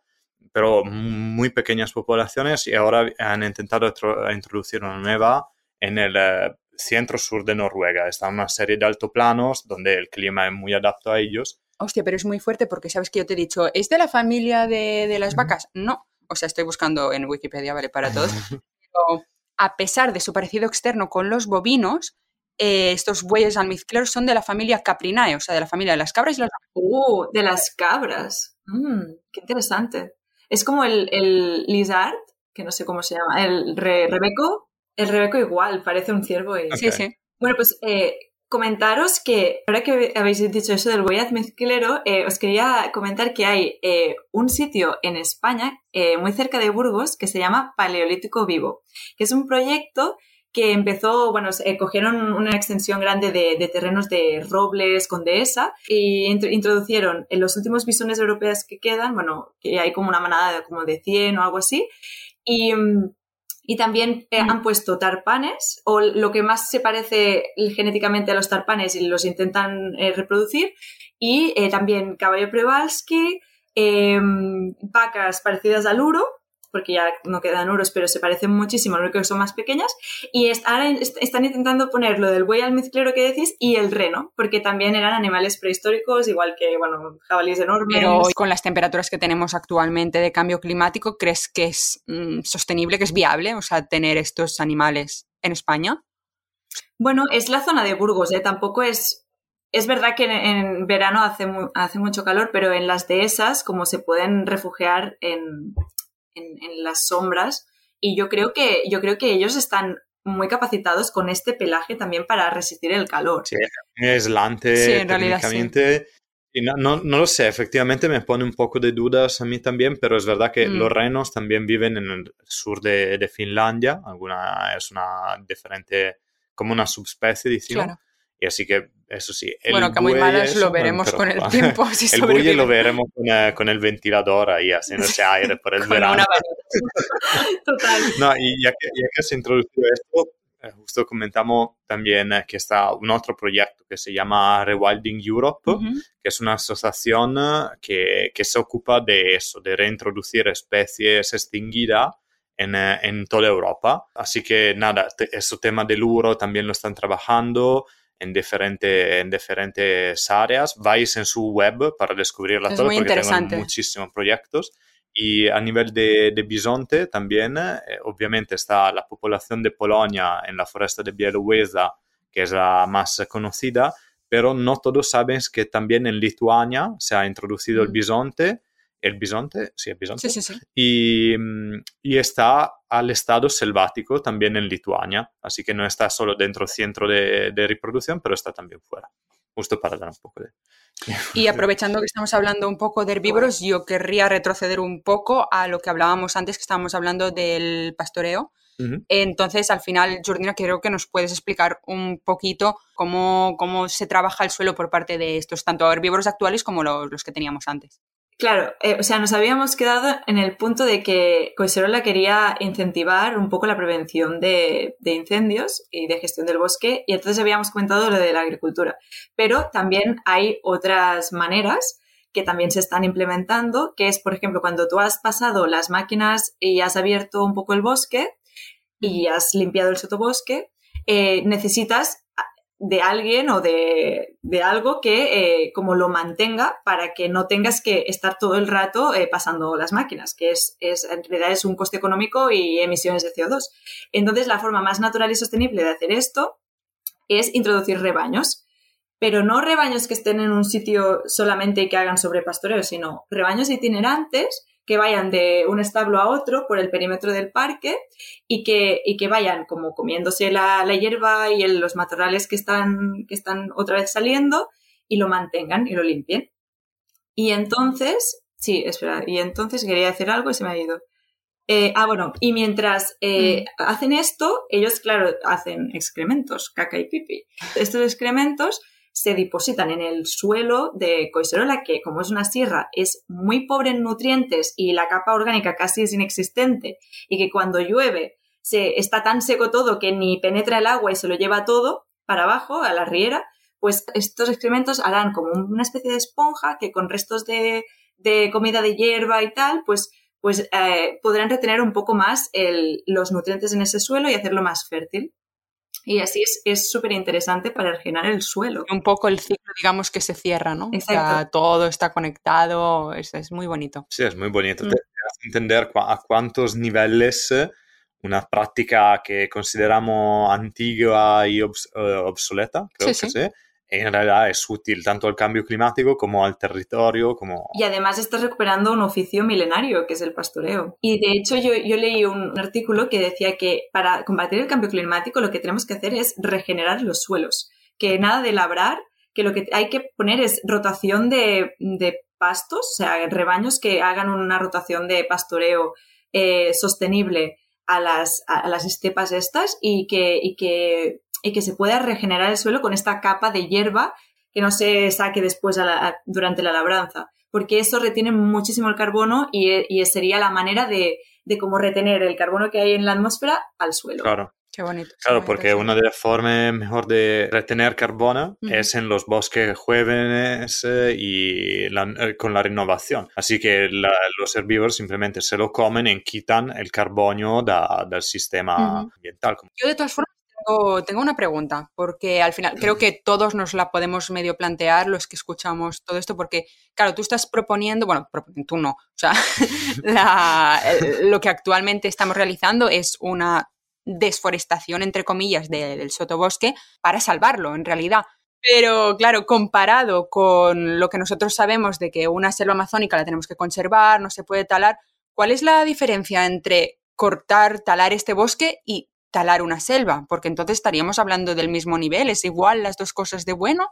pero muy pequeñas poblaciones y ahora han intentado introducir una nueva en el eh, centro-sur de Noruega. Está una serie de altoplanos donde el clima es muy adaptado a ellos Hostia, pero es muy fuerte porque sabes que yo te he dicho, ¿es de la familia de, de las vacas? No. O sea, estoy buscando en Wikipedia, ¿vale? Para todos. *laughs* Pero a pesar de su parecido externo con los bovinos, eh, estos bueyes almizcleros son de la familia Caprinae, o sea, de la familia de las cabras y las ¡Uh! De las cabras. Mm, ¡Qué interesante! Es como el, el lizard, que no sé cómo se llama, el rebeco. El rebeco igual, parece un ciervo. Y... Sí, sí. Bueno, pues eh, comentaros que, ahora que habéis dicho eso del buey almizclero, eh, os quería comentar que hay eh, un sitio en España, eh, muy cerca de Burgos, que se llama Paleolítico Vivo, que es un proyecto que empezó, bueno, cogieron una extensión grande de, terrenos de robles con dehesa y introducieron los últimos bisones europeos que quedan, bueno, que hay como una manada de como de 100 o algo así, y mm, y también eh, han puesto tarpanes, o lo que más se parece genéticamente a los tarpanes y los intentan eh, reproducir. Y eh, también caballo Przewalski, em, vacas parecidas al uro, porque ya no quedan uros, pero se parecen muchísimo, lo único que son más pequeñas. Y ahora están intentando poner lo del buey almizclero que decís y el reno, porque también eran animales prehistóricos, igual que, bueno, jabalíes enormes. Pero con las temperaturas que tenemos actualmente de cambio climático, ¿crees que es mm, sostenible, que es viable, o sea, tener estos animales en España? Bueno, es la zona de Burgos, ¿eh? Tampoco es es verdad que en, verano hace, hace, mucho calor, pero en las dehesas, como se pueden refugiar en, en, las sombras y yo creo que yo creo que ellos están muy capacitados con este pelaje también para resistir el calor. Sí, es aislante sí, en técnicamente. Y no, no, no, lo sé, efectivamente me pone un poco de dudas a mí también, pero es verdad que los mm. renos también viven en el sur de, de, Finlandia, alguna es una diferente, como una subespecie, decimos. Claro. Y así que, eso sí. El bueno, que muy malas lo veremos con el tiempo. *laughs* Si el buey lo veremos con, eh, con, el ventilador ahí haciéndose *laughs* aire por el verano. *laughs* Total. No, y ya que, ya que se introdujo esto, eh, justo comentamos también eh, que está un otro proyecto que se llama Rewilding Europe, que es una asociación que, que, se ocupa de eso, de reintroducir especies extinguidas en, en, toda Europa. Así que nada, ese tema del uro también lo están trabajando en, diferente, en diferentes áreas. Vais en su web para descubrirla todo porque tengo muchísimos proyectos. Y a nivel de, de bisonte también, eh, obviamente está la población de Polonia en la foresta de Bielowieża, que es la más conocida, pero no todos saben que también en Lituania se ha introducido el mm. bisonte el bisonte, sí, el bisonte, sí, sí, sí. Y, mm, y, está al estado selvático también en Lituania, así que no está solo dentro del centro de, de reproducción, pero está también fuera, justo para dar un poco de... *laughs* Y aprovechando que estamos hablando un poco de herbívoros, yo querría retroceder un poco a lo que hablábamos antes, que estábamos hablando del pastoreo. Entonces, al final, Jordina, creo que nos puedes explicar un poquito cómo, cómo se trabaja el suelo por parte de estos, tanto herbívoros actuales como los, los que teníamos antes. Claro, eh, o sea, nos habíamos quedado en el punto de que Coiserola quería incentivar un poco la prevención de, incendios y de gestión del bosque, y entonces habíamos comentado lo de la agricultura. Pero también hay otras maneras que también se están implementando, que es, por ejemplo, cuando tú has pasado las máquinas y has abierto un poco el bosque y has limpiado el sotobosque, eh, necesitas de alguien o de, algo que eh, como lo mantenga para que no tengas que estar todo el rato eh, pasando las máquinas, que es, es, en realidad es un coste económico y emisiones de CO2. Entonces, la forma más natural y sostenible de hacer esto es introducir rebaños, pero no rebaños que estén en un sitio solamente y que hagan sobrepastoreo, sino rebaños itinerantes que vayan de un establo a otro por el perímetro del parque y que, y que vayan como comiéndose la, hierba y los matorrales que están, que están otra vez saliendo y lo mantengan y lo limpien. Y entonces, sí, espera, y entonces quería hacer algo y se me ha ido. Eh, ah, bueno, y mientras eh, mm. hacen esto, ellos, claro, hacen excrementos, caca y pipi. Estos excrementos se depositan en el suelo de Coiserola, que como es una sierra es muy pobre en nutrientes y la capa orgánica casi es inexistente, y que cuando llueve se, está tan seco todo que ni penetra el agua y se lo lleva todo para abajo, a la riera, pues estos excrementos harán como una especie de esponja que con restos de, comida de hierba y tal, pues, pues eh, podrán retener un poco más los nutrientes en ese suelo y hacerlo más fértil. Y así es súper interesante para regenerar el suelo. Un poco el ciclo, digamos, que se cierra, ¿no? Exacto. todo está conectado, es, es, muy bonito. Sí, es muy bonito. Mm. Te, hace entender a cuántos niveles una práctica que consideramos antigua y obs, uh, obsoleta, creo sí, que sí. sí, en realidad es útil tanto al cambio climático como al territorio, como... Y además estás recuperando un oficio milenario, que es el pastoreo. Y de hecho yo, yo leí un artículo que decía que para combatir el cambio climático lo que tenemos que hacer es regenerar los suelos, que nada de labrar, que lo que hay que poner es rotación de, de pastos, o sea, rebaños que hagan una rotación de pastoreo eh, sostenible a las, a las estepas estas y que, y que y que se pueda regenerar el suelo con esta capa de hierba que no se saque después a la, a, durante la labranza, porque eso retiene muchísimo el carbono y, y sería la manera de, de cómo retener el carbono que hay en la atmósfera al suelo. Claro. Qué bonito. Claro, porque una de las formas mejor de retener carbono uh -huh. es en los bosques jóvenes eh, y la, eh, con la renovación. Así que la, los herbívoros simplemente se lo comen y quitan el carbono da, del sistema uh -huh. ambiental. Yo de todas formas tengo, una pregunta, porque al final creo que todos nos la podemos medio plantear los que escuchamos todo esto, porque claro, tú estás proponiendo, bueno, tú no, o sea, *laughs* la, lo que actualmente estamos realizando es una desforestación, entre comillas, de, del sotobosque para salvarlo, en realidad. Pero claro, comparado con lo que nosotros sabemos de que una selva amazónica la tenemos que conservar, no se puede talar, ¿cuál es la diferencia entre cortar, talar este bosque y talar una selva? Porque entonces estaríamos hablando del mismo nivel, ¿es igual las dos cosas de bueno?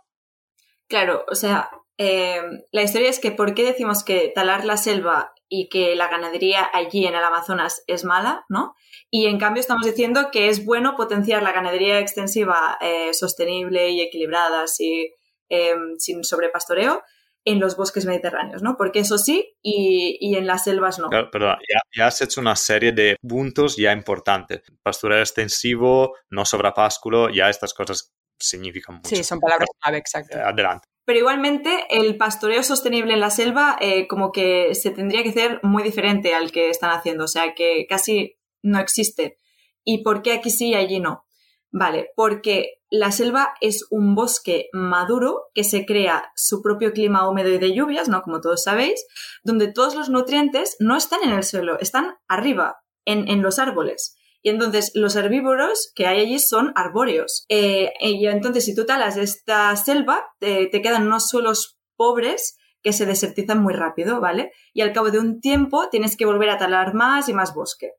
Claro, o sea, eh, la historia es que ¿por qué decimos que talar la selva y que la ganadería allí en el Amazonas es mala, ¿no? Y en cambio estamos diciendo que es bueno potenciar la ganadería extensiva eh, sostenible y equilibrada, así, eh, sin sobrepastoreo, en los bosques mediterráneos, ¿no? Porque eso sí, y, y en las selvas no. Claro, pero ya, ya, has hecho una serie de puntos ya importantes. Pastoreo extensivo, no sobrapásculo, ya estas cosas significan mucho. Sí, son palabras clave, exacto. Adelante. Pero igualmente el pastoreo sostenible en la selva eh, como que se tendría que hacer muy diferente al que están haciendo, o sea que casi no existe. ¿Y por qué aquí sí y allí no? Vale, porque la selva es un bosque maduro que se crea su propio clima húmedo y de lluvias, ¿no? Como todos sabéis, donde todos los nutrientes no están en el suelo, están arriba, en, en los árboles. Y entonces los herbívoros que hay allí son arbóreos. Eh, y entonces si tú talas esta selva, te, te quedan unos suelos pobres que se desertizan muy rápido, ¿vale? Y al cabo de un tiempo tienes que volver a talar más y más bosque.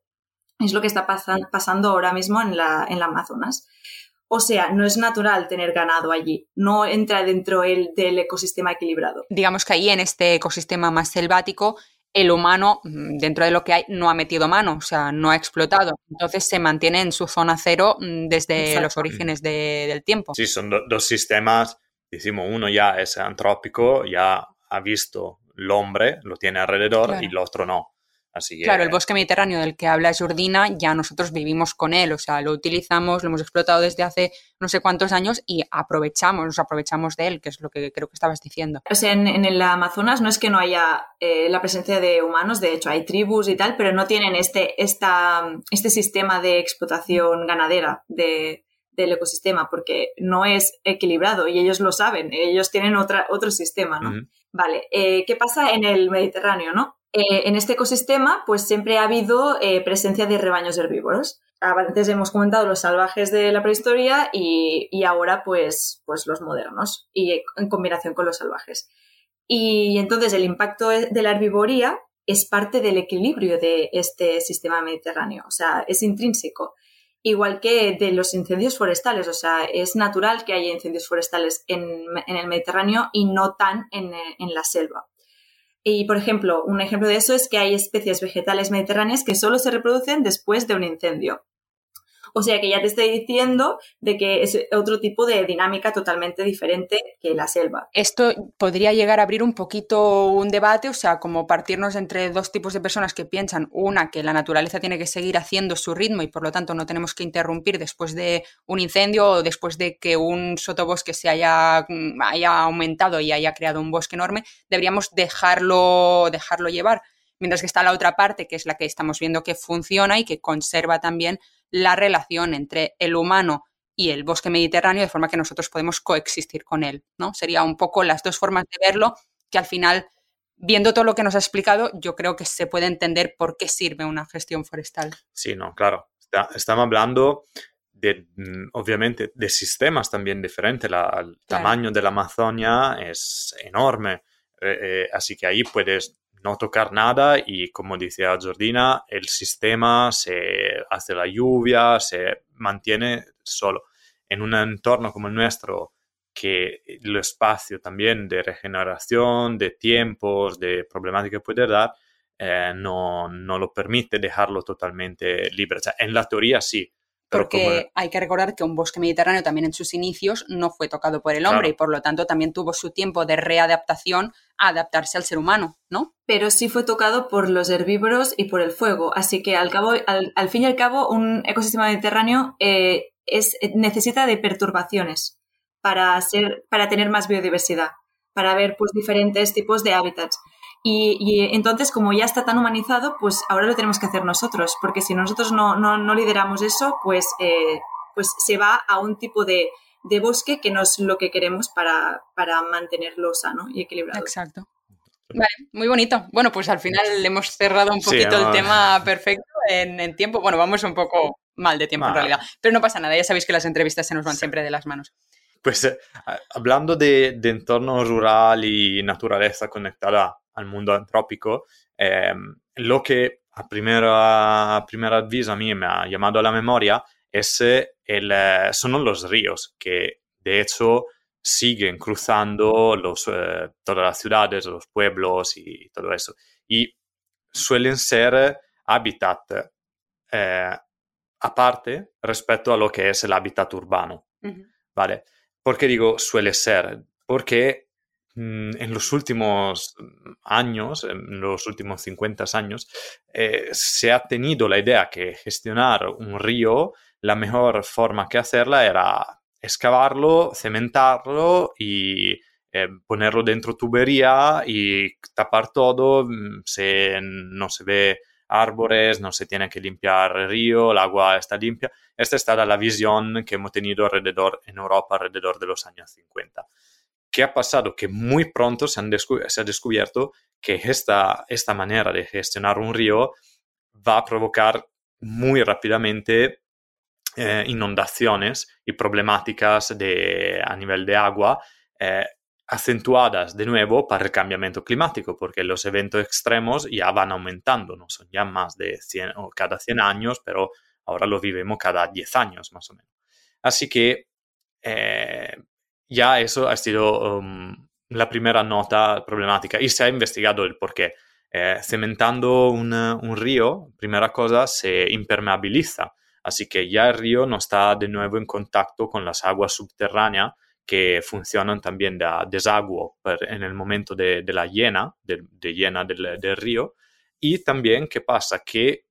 Es lo que está pasan, pasando ahora mismo en la, en la Amazonas. O sea, no es natural tener ganado allí, no entra dentro el, del ecosistema equilibrado. Digamos que ahí en este ecosistema más selvático el humano, dentro de lo que hay, no ha metido mano, o sea, no ha explotado. Entonces se mantiene en su zona cero desde Exacto. los orígenes de, del tiempo. Sí, son do, dos sistemas, decimos, uno ya es antrópico, ya ha visto el hombre, lo tiene alrededor, claro. y el otro no. Así que... Claro, el bosque mediterráneo del que habla Jordina, ya nosotros vivimos con él, o sea, lo utilizamos, lo hemos explotado desde hace no sé cuántos años y aprovechamos, nos aprovechamos de él, que es lo que creo que estabas diciendo. O sea, en, en el Amazonas no es que no haya eh, la presencia de humanos, de hecho hay tribus y tal, pero no tienen este, esta, este sistema de explotación ganadera de, del ecosistema, porque no es equilibrado y ellos lo saben, ellos tienen otra, otro sistema, ¿no? Uh -huh. Vale, eh, ¿qué pasa en el Mediterráneo, no? Eh, en este ecosistema, pues siempre ha habido eh, presencia de rebaños herbívoros. Antes hemos comentado los salvajes de la prehistoria y, y ahora, pues, pues los modernos, y en combinación con los salvajes. Y entonces el impacto de la herbivoría es parte del equilibrio de este sistema mediterráneo, o sea, es intrínseco. Igual que de los incendios forestales, o sea, es natural que haya incendios forestales en, el Mediterráneo y no tan en, en la selva. Y, por ejemplo, un ejemplo de eso es que hay especies vegetales mediterráneas que solo se reproducen después de un incendio. O sea que ya te estoy diciendo de que es otro tipo de dinámica totalmente diferente que la selva. Esto podría llegar a abrir un poquito un debate, o sea, como partirnos entre dos tipos de personas que piensan, una, que la naturaleza tiene que seguir haciendo su ritmo y por lo tanto no tenemos que interrumpir después de un incendio o después de que un sotobosque se haya, haya aumentado y haya creado un bosque enorme, deberíamos dejarlo, dejarlo llevar. Mientras que está la otra parte, que es la que estamos viendo que funciona y que conserva también la relación entre el humano y el bosque mediterráneo de forma que nosotros podemos coexistir con él, ¿no? Sería un poco las dos formas de verlo que al final, viendo todo lo que nos ha explicado, yo creo que se puede entender por qué sirve una gestión forestal. Sí, no, claro. estamos hablando de, mm, obviamente, de sistemas también diferentes. el Claro. tamaño de la Amazonia es enorme. Eh, eh, así que ahí puedes no tocar nada y, como decía Jordina, el sistema se hace la lluvia, se mantiene solo. En un entorno como el nuestro, que el espacio también de regeneración, de tiempos, de problemática puede dar, eh, no, no lo permite dejarlo totalmente libre. O sea, en la teoría sí, Porque como- hay que recordar que un bosque mediterráneo también en sus inicios no fue tocado por el hombre Claro. y por lo tanto también tuvo su tiempo de readaptación a adaptarse al ser humano, ¿no? pero sí fue tocado por los herbívoros y por el fuego. Así que al, cabo, al, al fin y al cabo, un ecosistema mediterráneo eh, es, necesita de perturbaciones para, ser, para tener más biodiversidad, para ver pues, diferentes tipos de hábitats. Y, y entonces, como ya está tan humanizado, pues ahora lo tenemos que hacer nosotros, porque si nosotros no, no, no lideramos eso, pues, eh, pues se va a un tipo de, de bosque que no es lo que queremos para, para mantenerlo sano y equilibrado. Exacto. Vale, muy bonito. Bueno, pues al final hemos cerrado un poquito el tema perfecto en, en tiempo. Bueno, vamos un poco mal de tiempo en realidad, pero no pasa nada, ya sabéis que las entrevistas se nos van Sí. siempre de las manos. Pues eh, hablando de, de entorno rural y naturaleza conectada al mundo antrópico, eh, lo que a primera, a primer aviso a mí me ha llamado a la memoria es el, son los ríos, que de hecho siguen cruzando los, eh, todas las ciudades, los pueblos y todo eso. Y suelen ser hábitat eh, aparte respecto a lo que es el hábitat urbano. ¿vale? ¿Por qué digo suele ser? Porque en los últimos años, en los últimos 50 años, eh, se ha tenido la idea que gestionar un río, la mejor forma que hacerla era excavarlo, cementarlo y eh, ponerlo dentro tubería y tapar todo, mm, se, no se ve árboles, no se tiene que limpiar el río, el agua está limpia. Esta es la visión que hemos tenido alrededor en Europa alrededor de los años 50. ¿Qué ha pasado? Que muy pronto se, ha descubierto que esta, esta manera de gestionar un río va a provocar muy rápidamente eh, inundaciones y problemáticas de, a nivel de agua eh, acentuadas de nuevo para el cambiamiento climático, porque los eventos extremos ya van aumentando, no son ya más de 100 o cada 100 años, pero ahora lo vivimos cada 10 años más o menos. Así que eh, ya eso ha sido um, la primera nota problemática y se ha investigado el por qué. Eh, cementando un, un río, primera cosa, se impermeabiliza, así que ya el río no está de nuevo en contacto con las aguas subterráneas que funcionan también de desaguo en el momento de, de la llena, de, de llena del, del río. Y también, ¿qué pasa? Que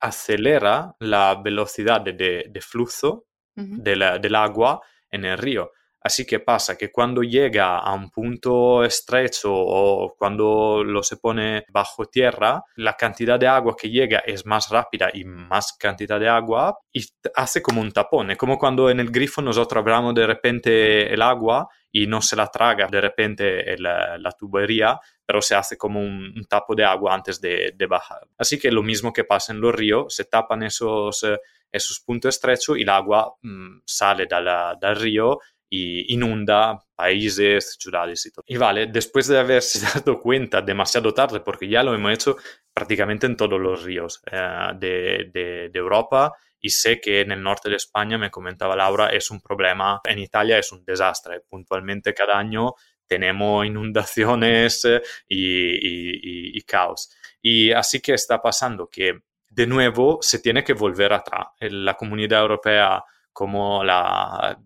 acelera la velocidad de, flujo de la- del agua en el río. Así que pasa que cuando llega a un punto estrecho o cuando lo se pone bajo tierra, la cantidad de agua que llega es más rápida y más cantidad de agua y hace como un tapón. Como cuando en el grifo nosotros abramos de repente el agua y no se la traga de repente la tubería, pero se hace como un, un tapo de agua antes de, de bajar. Así que lo mismo que pasa en los ríos, se tapan esos, eh, esos puntos estrechos y el agua mm, sale dal, dal río y inunda países, ciudades y todo. Y vale, después de haberse *laughs* dado cuenta demasiado tarde, porque ya lo hemos hecho prácticamente en todos los ríos eh, de, de- de Europa y sé que en el norte de España, me comentaba Laura, es un problema, en Italia es un desastre, puntualmente cada año tenemos *laughs* inundaciones eh, y, y- y- y caos. Y así que está pasando que de nuevo se tiene que volver atrás. La comunidad europea como la,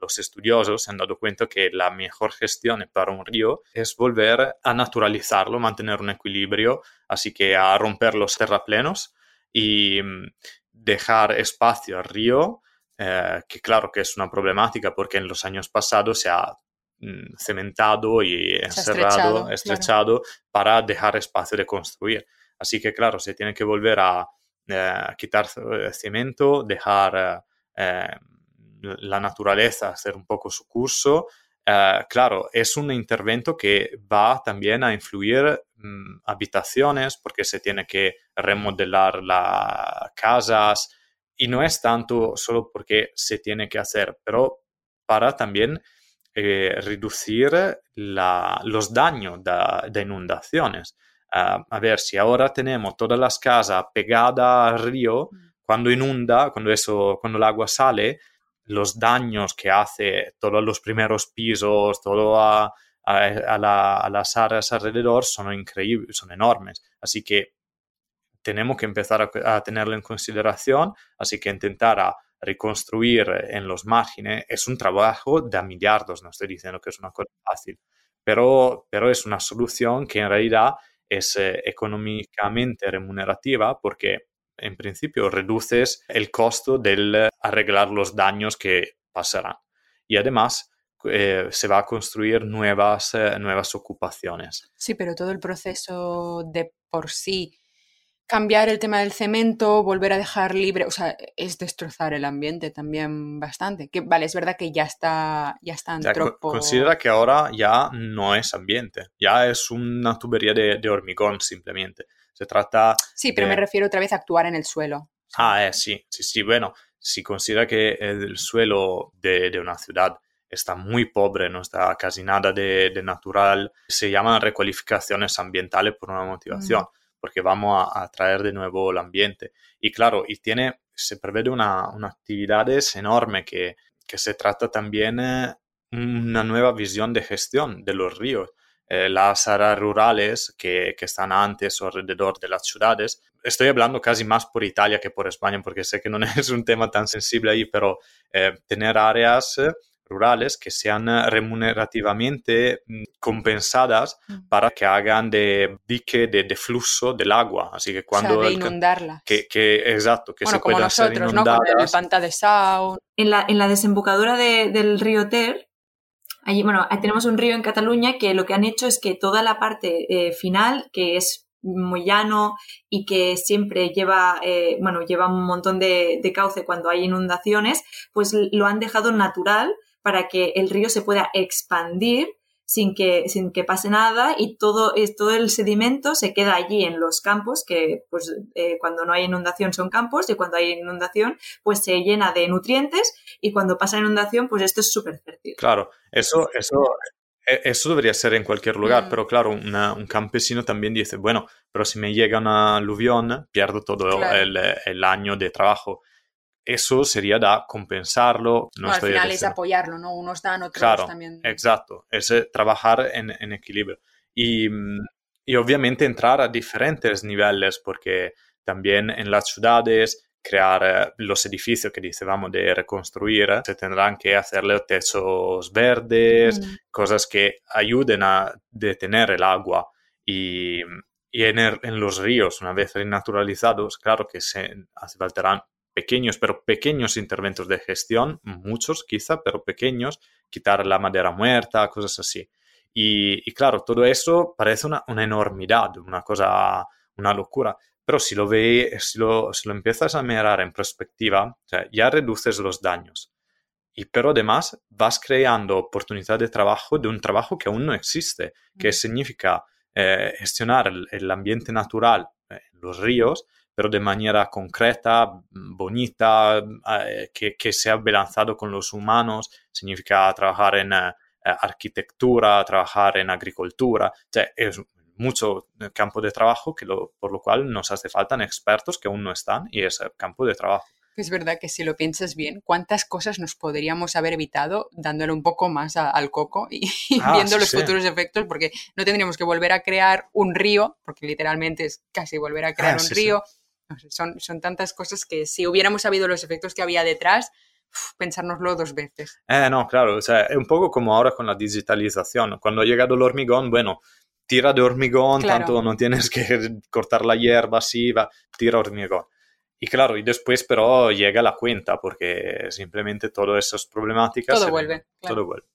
los estudiosos se han dado cuenta que la mejor gestión para un río es volver a naturalizarlo, mantener un equilibrio, así que a romper los terraplenos y mm, dejar espacio al río, eh, que claro que es una problemática porque en los años pasados se ha mm, cementado y encerrado, estrechado, estrechado para dejar espacio de construir. Así que claro, se tiene que volver a eh, quitar eh, cemento, dejar eh, la naturaleza hacer un poco su curso, eh, claro, es un intervento que va también a influir mm, habitaciones porque se tiene que remodelar las casas y no es tanto solo porque se tiene que hacer, pero para también eh, reducir los daños de, inundaciones. Ah, a ver, si ahora tenemos todas las casas pegadas al río, mm. cuando inunda, cuando, eso, cuando el agua sale, los daños que hace todos los primeros pisos, todo a, las áreas alrededor son increíbles, son enormes. Así que tenemos que empezar a, tenerlo en consideración, así que intentar a reconstruir en los márgenes es un trabajo de millardos, no estoy diciendo que es una cosa fácil, pero, pero es una solución que en realidad es eh, económicamente remunerativa porque en principio reduces el costo del arreglar los daños que pasarán. Y además eh, se va a construir nuevas, eh, nuevas ocupaciones. Sí, pero todo el proceso de por sí, cambiar el tema del cemento, volver a dejar libre, o sea, es destrozar el ambiente también bastante. Que vale, es verdad que ya está, ya está Considera que ahora ya no es ambiente, ya es una tubería de, de hormigón simplemente. Se trata... Sí, pero me refiero otra vez a actuar en el suelo. Ah, eh, sí, sí, sí. Bueno, si considera que el suelo de, de una ciudad está muy pobre, no está casi nada de, de natural, se llaman recualificaciones ambientales por una motivación, mm. porque vamos a, traer de nuevo el ambiente. Y claro, y tiene, se prevé una, una actividad enorme que, que se trata también eh, una nueva visión de gestión de los ríos. Eh, las áreas rurales que, que, están antes o alrededor de las ciudades. Estoy hablando casi más por Italia que por España, porque sé que no *laughs* es un tema tan sensible ahí, pero eh, tener áreas eh, rurales que sean remunerativamente mm, compensadas mm. para que hagan de dique de, de flujo del agua. Así que cuando... O sea, de inundarlas. Que, que, exacto, que bueno, se como nosotros, ¿no? Con el panta de Sau. En la, en la desembocadura de, del río Ter Allí, bueno, tenemos un río en Cataluña que lo que han hecho es que toda la parte eh, final, que es muy llano y que siempre lleva, eh, bueno, lleva un montón de, de, cauce cuando hay inundaciones, pues lo han dejado natural para que el río se pueda expandir sin que, sin que pase nada y todo, todo el sedimento se queda allí en los campos, que pues eh, cuando no hay inundación son campos y cuando hay inundación pues se llena de nutrientes y cuando pasa inundación pues esto es súper fértil. Claro, eso, eso, e, eso debería ser en cualquier lugar, mm. pero claro, un campesino también dice, bueno, pero si me llega una aluvión, pierdo todo el, el año de trabajo eso sería da compensarlo. No, al final es apoyarlo, ¿no? Unos dan, otros claro, también. Exacto, es eh, trabajar en, en equilibrio. Y, y, obviamente entrar a diferentes niveles, porque también en las ciudades crear eh, los edificios que decíamos de reconstruir, se tendrán que hacerle techos verdes, mm. cosas que ayuden a detener el agua. Y, y en, en, los ríos, una vez renaturalizados, claro que se hace faltarán pequeños, pero pequeños interventos de gestión, muchos quizá, pero pequeños, quitar la madera muerta, cosas así. Y, claro, todo eso parece una, enormidad, una cosa, una locura. Pero si lo, ve, si lo, si lo empiezas a mirar en perspectiva, ya reduces los daños. Y pero además vas creando oportunidad de trabajo de un trabajo que aún no existe, que significa eh, gestionar el, ambiente natural, eh, los ríos, pero de manera concreta, bonita, eh, que, que sea balanzado con los humanos, significa trabajar en eh, arquitectura, trabajar en agricultura, es mucho campo de trabajo que por lo cual nos hace falta expertos que aún no están y es el campo de trabajo. Es verdad que si lo piensas bien, ¿cuántas cosas nos podríamos haber evitado dándole un poco más al coco *laughs* y, ah, viendo los futuros efectos? Porque no tendríamos que volver a crear un río, porque literalmente es casi volver a crear ah, un río. Son, son tantas cosas que si hubiéramos sabido los efectos que había detrás, pensárnoslo dos veces. Eh, no, claro, o sea, es un poco como ahora con la digitalización. Cuando ha llegado el hormigón, bueno, tira de hormigón, tanto no tienes que *laughs* cortar la hierba, así, va, tira hormigón. Y claro, y después pero llega la cuenta porque simplemente todas esas problemáticas... Todo vuelve. Todo vuelve.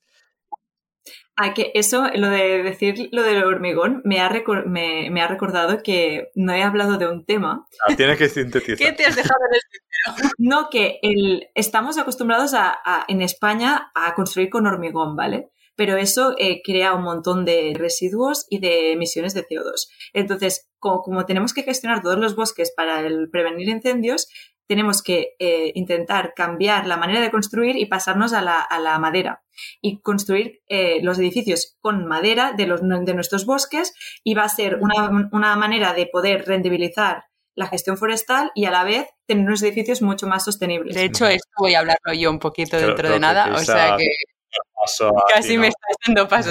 A que eso, lo de decir lo del hormigón, me ha, me, me ha recordado que no he hablado de un tema. Ah, tienes que sintetizar. *laughs* ¿Qué te has dejado en el tintero? No, que el, estamos acostumbrados a, a, en España a construir con hormigón, ¿vale? Pero eso eh, crea un montón de residuos y de emisiones de CO2. Entonces, como, como tenemos que gestionar todos los bosques para el prevenir incendios, tenemos que eh, intentar cambiar la manera de construir y pasarnos a la, a la madera y construir eh, los edificios con madera de, los, de nuestros bosques y va a ser una, una, manera de poder rendibilizar la gestión forestal y a la vez tener unos edificios mucho más sostenibles. De hecho, esto voy a hablarlo yo un poquito creo, dentro creo de nada, o sea que *laughs* casi me está haciendo paso.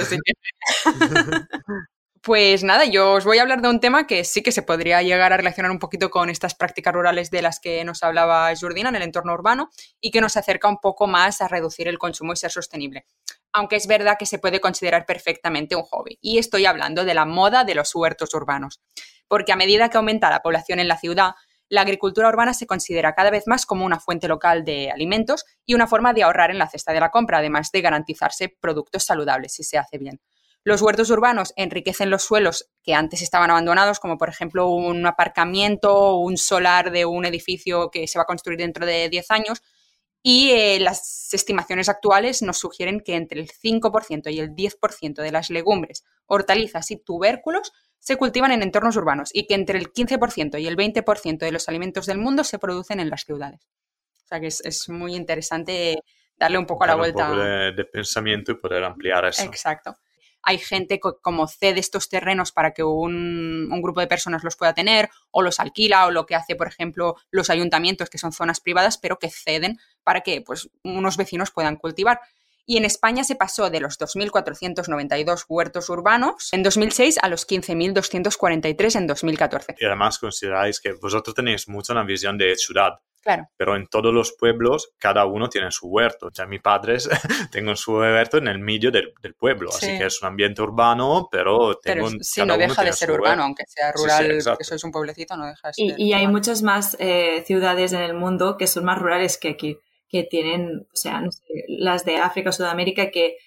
*laughs* Pues nada, yo os voy a hablar de un tema que sí que se podría llegar a relacionar un poquito con estas prácticas rurales de las que nos hablaba Jordina en el entorno urbano y que nos acerca un poco más a reducir el consumo y ser sostenible. Aunque es verdad que se puede considerar perfectamente un hobby. Y estoy hablando de la moda de los huertos urbanos. Porque a medida que aumenta la población en la ciudad, la agricultura urbana se considera cada vez más como una fuente local de alimentos y una forma de ahorrar en la cesta de la compra, además de garantizarse productos saludables si se hace bien. Los huertos urbanos enriquecen los suelos que antes estaban abandonados, como por ejemplo un aparcamiento o un solar de un edificio que se va a construir dentro de 10 años. Y eh, las estimaciones actuales nos sugieren que entre el 5% y el 10% de las legumbres, hortalizas y tubérculos se cultivan en entornos urbanos y que entre el 15% y el 20% de los alimentos del mundo se producen en las ciudades. O sea que es, es muy interesante darle un poco a la vuelta. Un poco de, de pensamiento y poder ampliar eso. Exacto hay gente que como cede estos terrenos para que un, un, grupo de personas los pueda tener o los alquila o lo que hace, por ejemplo, los ayuntamientos, que son zonas privadas, pero que ceden para que pues, unos vecinos puedan cultivar. Y en España se pasó de los 2.492 huertos urbanos en 2006 a los 15.243 en 2014. Y además consideráis que vosotros tenéis mucho una visión de ciudad. Claro. Pero en todos los pueblos, cada uno tiene su huerto. Ya mis padres *laughs* tengo su huerto en el medio del, del pueblo, sí. así que es un ambiente urbano, pero tengo pero, sí, no deja de ser urbano, huerto. aunque sea rural, sí, sí, que sois un pueblecito, no deja de ser. Y, y hay muchas más eh, ciudades en el mundo que son más rurales que aquí, que tienen, o sea, no sé, las de África o Sudamérica que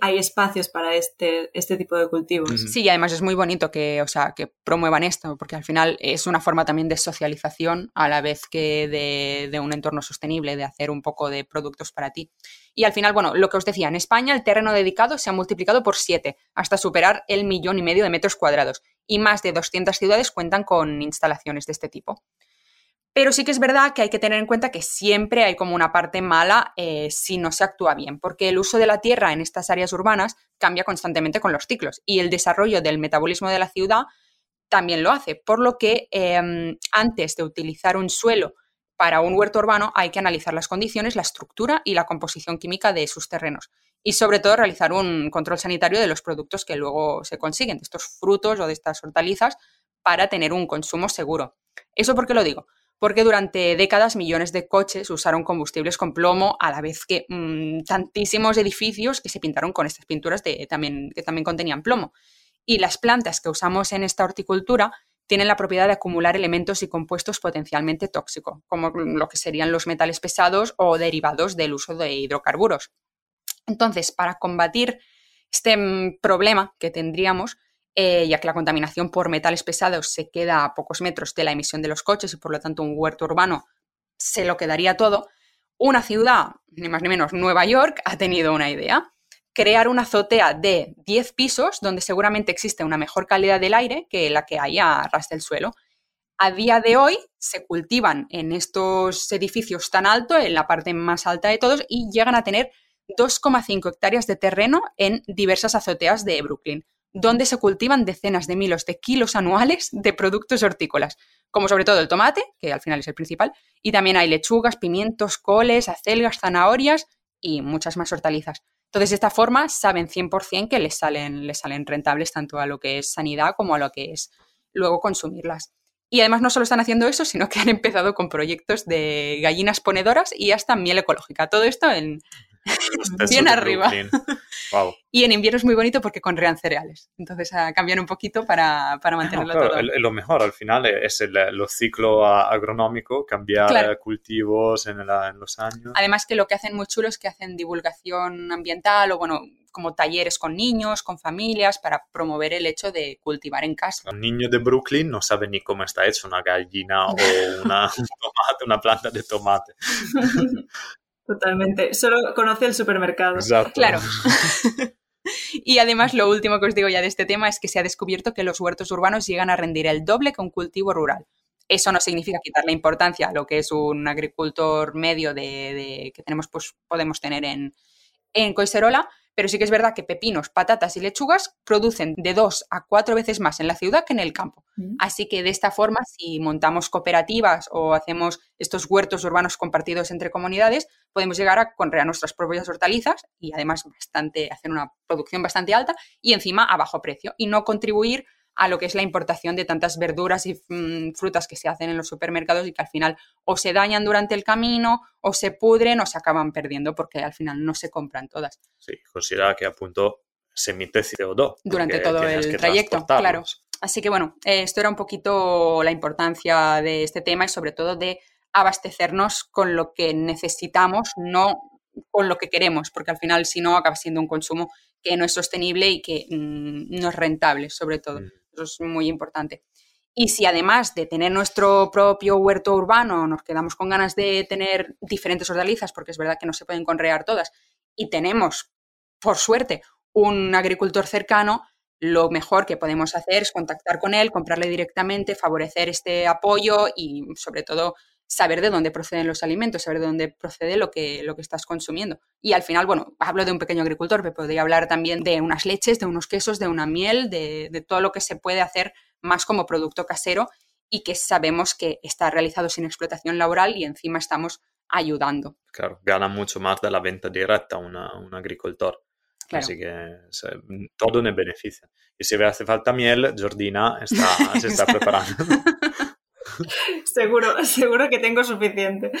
hay espacios para este, este tipo de cultivos. Sí, y además es muy bonito que, o sea, que promuevan esto, porque al final es una forma también de socialización a la vez que de, de, un entorno sostenible, de hacer un poco de productos para ti. Y al final, bueno, lo que os decía, en España el terreno dedicado se ha multiplicado por siete, hasta superar el millón y medio de metros cuadrados, y más de 200 ciudades cuentan con instalaciones de este tipo. Pero sí que es verdad que hay que tener en cuenta que siempre hay como una parte mala eh, si no se actúa bien, porque el uso de la tierra en estas áreas urbanas cambia constantemente con los ciclos y el desarrollo del metabolismo de la ciudad también lo hace, por lo que eh, antes de utilizar un suelo para un huerto urbano hay que analizar las condiciones, la estructura y la composición química de sus terrenos y sobre todo realizar un control sanitario de los productos que luego se consiguen, de estos frutos o de estas hortalizas, para tener un consumo seguro. ¿Eso por qué lo digo? Porque durante décadas millones de coches usaron combustibles con plomo, a la vez que mmm, tantísimos edificios que se pintaron con estas pinturas también, que también contenían plomo. Y las plantas que usamos en esta horticultura tienen la propiedad de acumular elementos y compuestos potencialmente tóxicos, como lo que serían los metales pesados o derivados del uso de hidrocarburos. Entonces, para combatir este mm, problema que tendríamos, eh, ya que la contaminación por metales pesados se queda a pocos metros de la emisión de los coches y por lo tanto un huerto urbano se lo quedaría todo, una ciudad, ni más ni menos Nueva York, ha tenido una idea. Crear una azotea de 10 pisos donde seguramente existe una mejor calidad del aire que la que hay a ras del suelo. A día de hoy se cultivan en estos edificios tan altos, en la parte más alta de todos, y llegan a tener 2,5 hectáreas de terreno en diversas azoteas de Brooklyn donde se cultivan decenas de miles de kilos anuales de productos hortícolas, como sobre todo el tomate, que al final es el principal, y también hay lechugas, pimientos, coles, acelgas, zanahorias y muchas más hortalizas. Entonces, de esta forma saben 100% que les salen, les salen rentables tanto a lo que es sanidad como a lo que es luego consumirlas. Y además no solo están haciendo eso, sino que han empezado con proyectos de gallinas ponedoras y hasta miel ecológica. Todo esto en, bien arriba. Wow. Y en invierno es muy bonito porque conrean cereales. Entonces ah, cambian un poquito para, para mantenerlo No, claro, todo. lo mejor al final es el, lo ciclo a- agronómico, cambiar Claro. eh, cultivos en, la- en los años. Además que lo que hacen muy chulo es que hacen divulgación ambiental o bueno, como talleres con niños, con familias, para promover el hecho de cultivar en casa. Un niño de Brooklyn no sabe ni cómo está hecho una gallina o una, *laughs* un tomate, una planta de tomate. *laughs* Totalmente. Solo conoce el supermercado. Exacto. Claro. *laughs* *laughs* Y además lo último que os digo ya de este tema es que se ha descubierto que los huertos urbanos llegan a rendir el doble que un cultivo rural. Eso no significa quitarle importancia a lo que es un agricultor medio de, de- que tenemos, pues, podemos tener en, en Coiserola, pero sí que es verdad que pepinos, patatas y lechugas producen de dos a cuatro veces más en la ciudad que en el campo. Mm. Así que de esta forma, si montamos cooperativas o hacemos estos huertos urbanos compartidos entre comunidades, podemos llegar a conrear nuestras propias hortalizas y además bastante, hacer una producción bastante alta y encima a bajo precio y no contribuir a lo que es la importación de tantas verduras y mm, frutas que se hacen en los supermercados y que al final o se dañan durante el camino o se pudren o se acaban perdiendo porque al final no se compran todas. Sí, considera que appunto se emite CO2. Durante todo el trayecto, transportarlos. Así que bueno, eh, esto era un poquito la importancia de este tema y sobre todo de abastecernos con lo que necesitamos, no con lo que queremos, porque al final si no acaba siendo un consumo que no es sostenible y que mm, no es rentable, sobre todo. Mm. Eso es muy importante. Y si además de tener nuestro propio huerto urbano nos quedamos con ganas de tener diferentes hortalizas, porque es verdad que no se pueden conrear todas, y tenemos, por suerte, un agricultor cercano, lo mejor que podemos hacer es contactar con él, comprarle directamente, favorecer este apoyo y sobre todo saber de dónde proceden los alimentos, saber de dónde procede lo que, lo que estás consumiendo. Y al final, bueno, hablo de un pequeño agricultor, pero podría hablar también de unas leches, de unos quesos, de una miel, de, de todo lo que se puede hacer más como producto casero y que sabemos que está realizado sin explotación laboral y encima estamos ayudando. Claro, gana mucho más de la venta directa una- un agricultor. Claro. Así que se- todo ne beneficia. Y si hace falta miel, Jordina está, se está *laughs* preparando. *laughs* Seguro, seguro que tengo suficiente.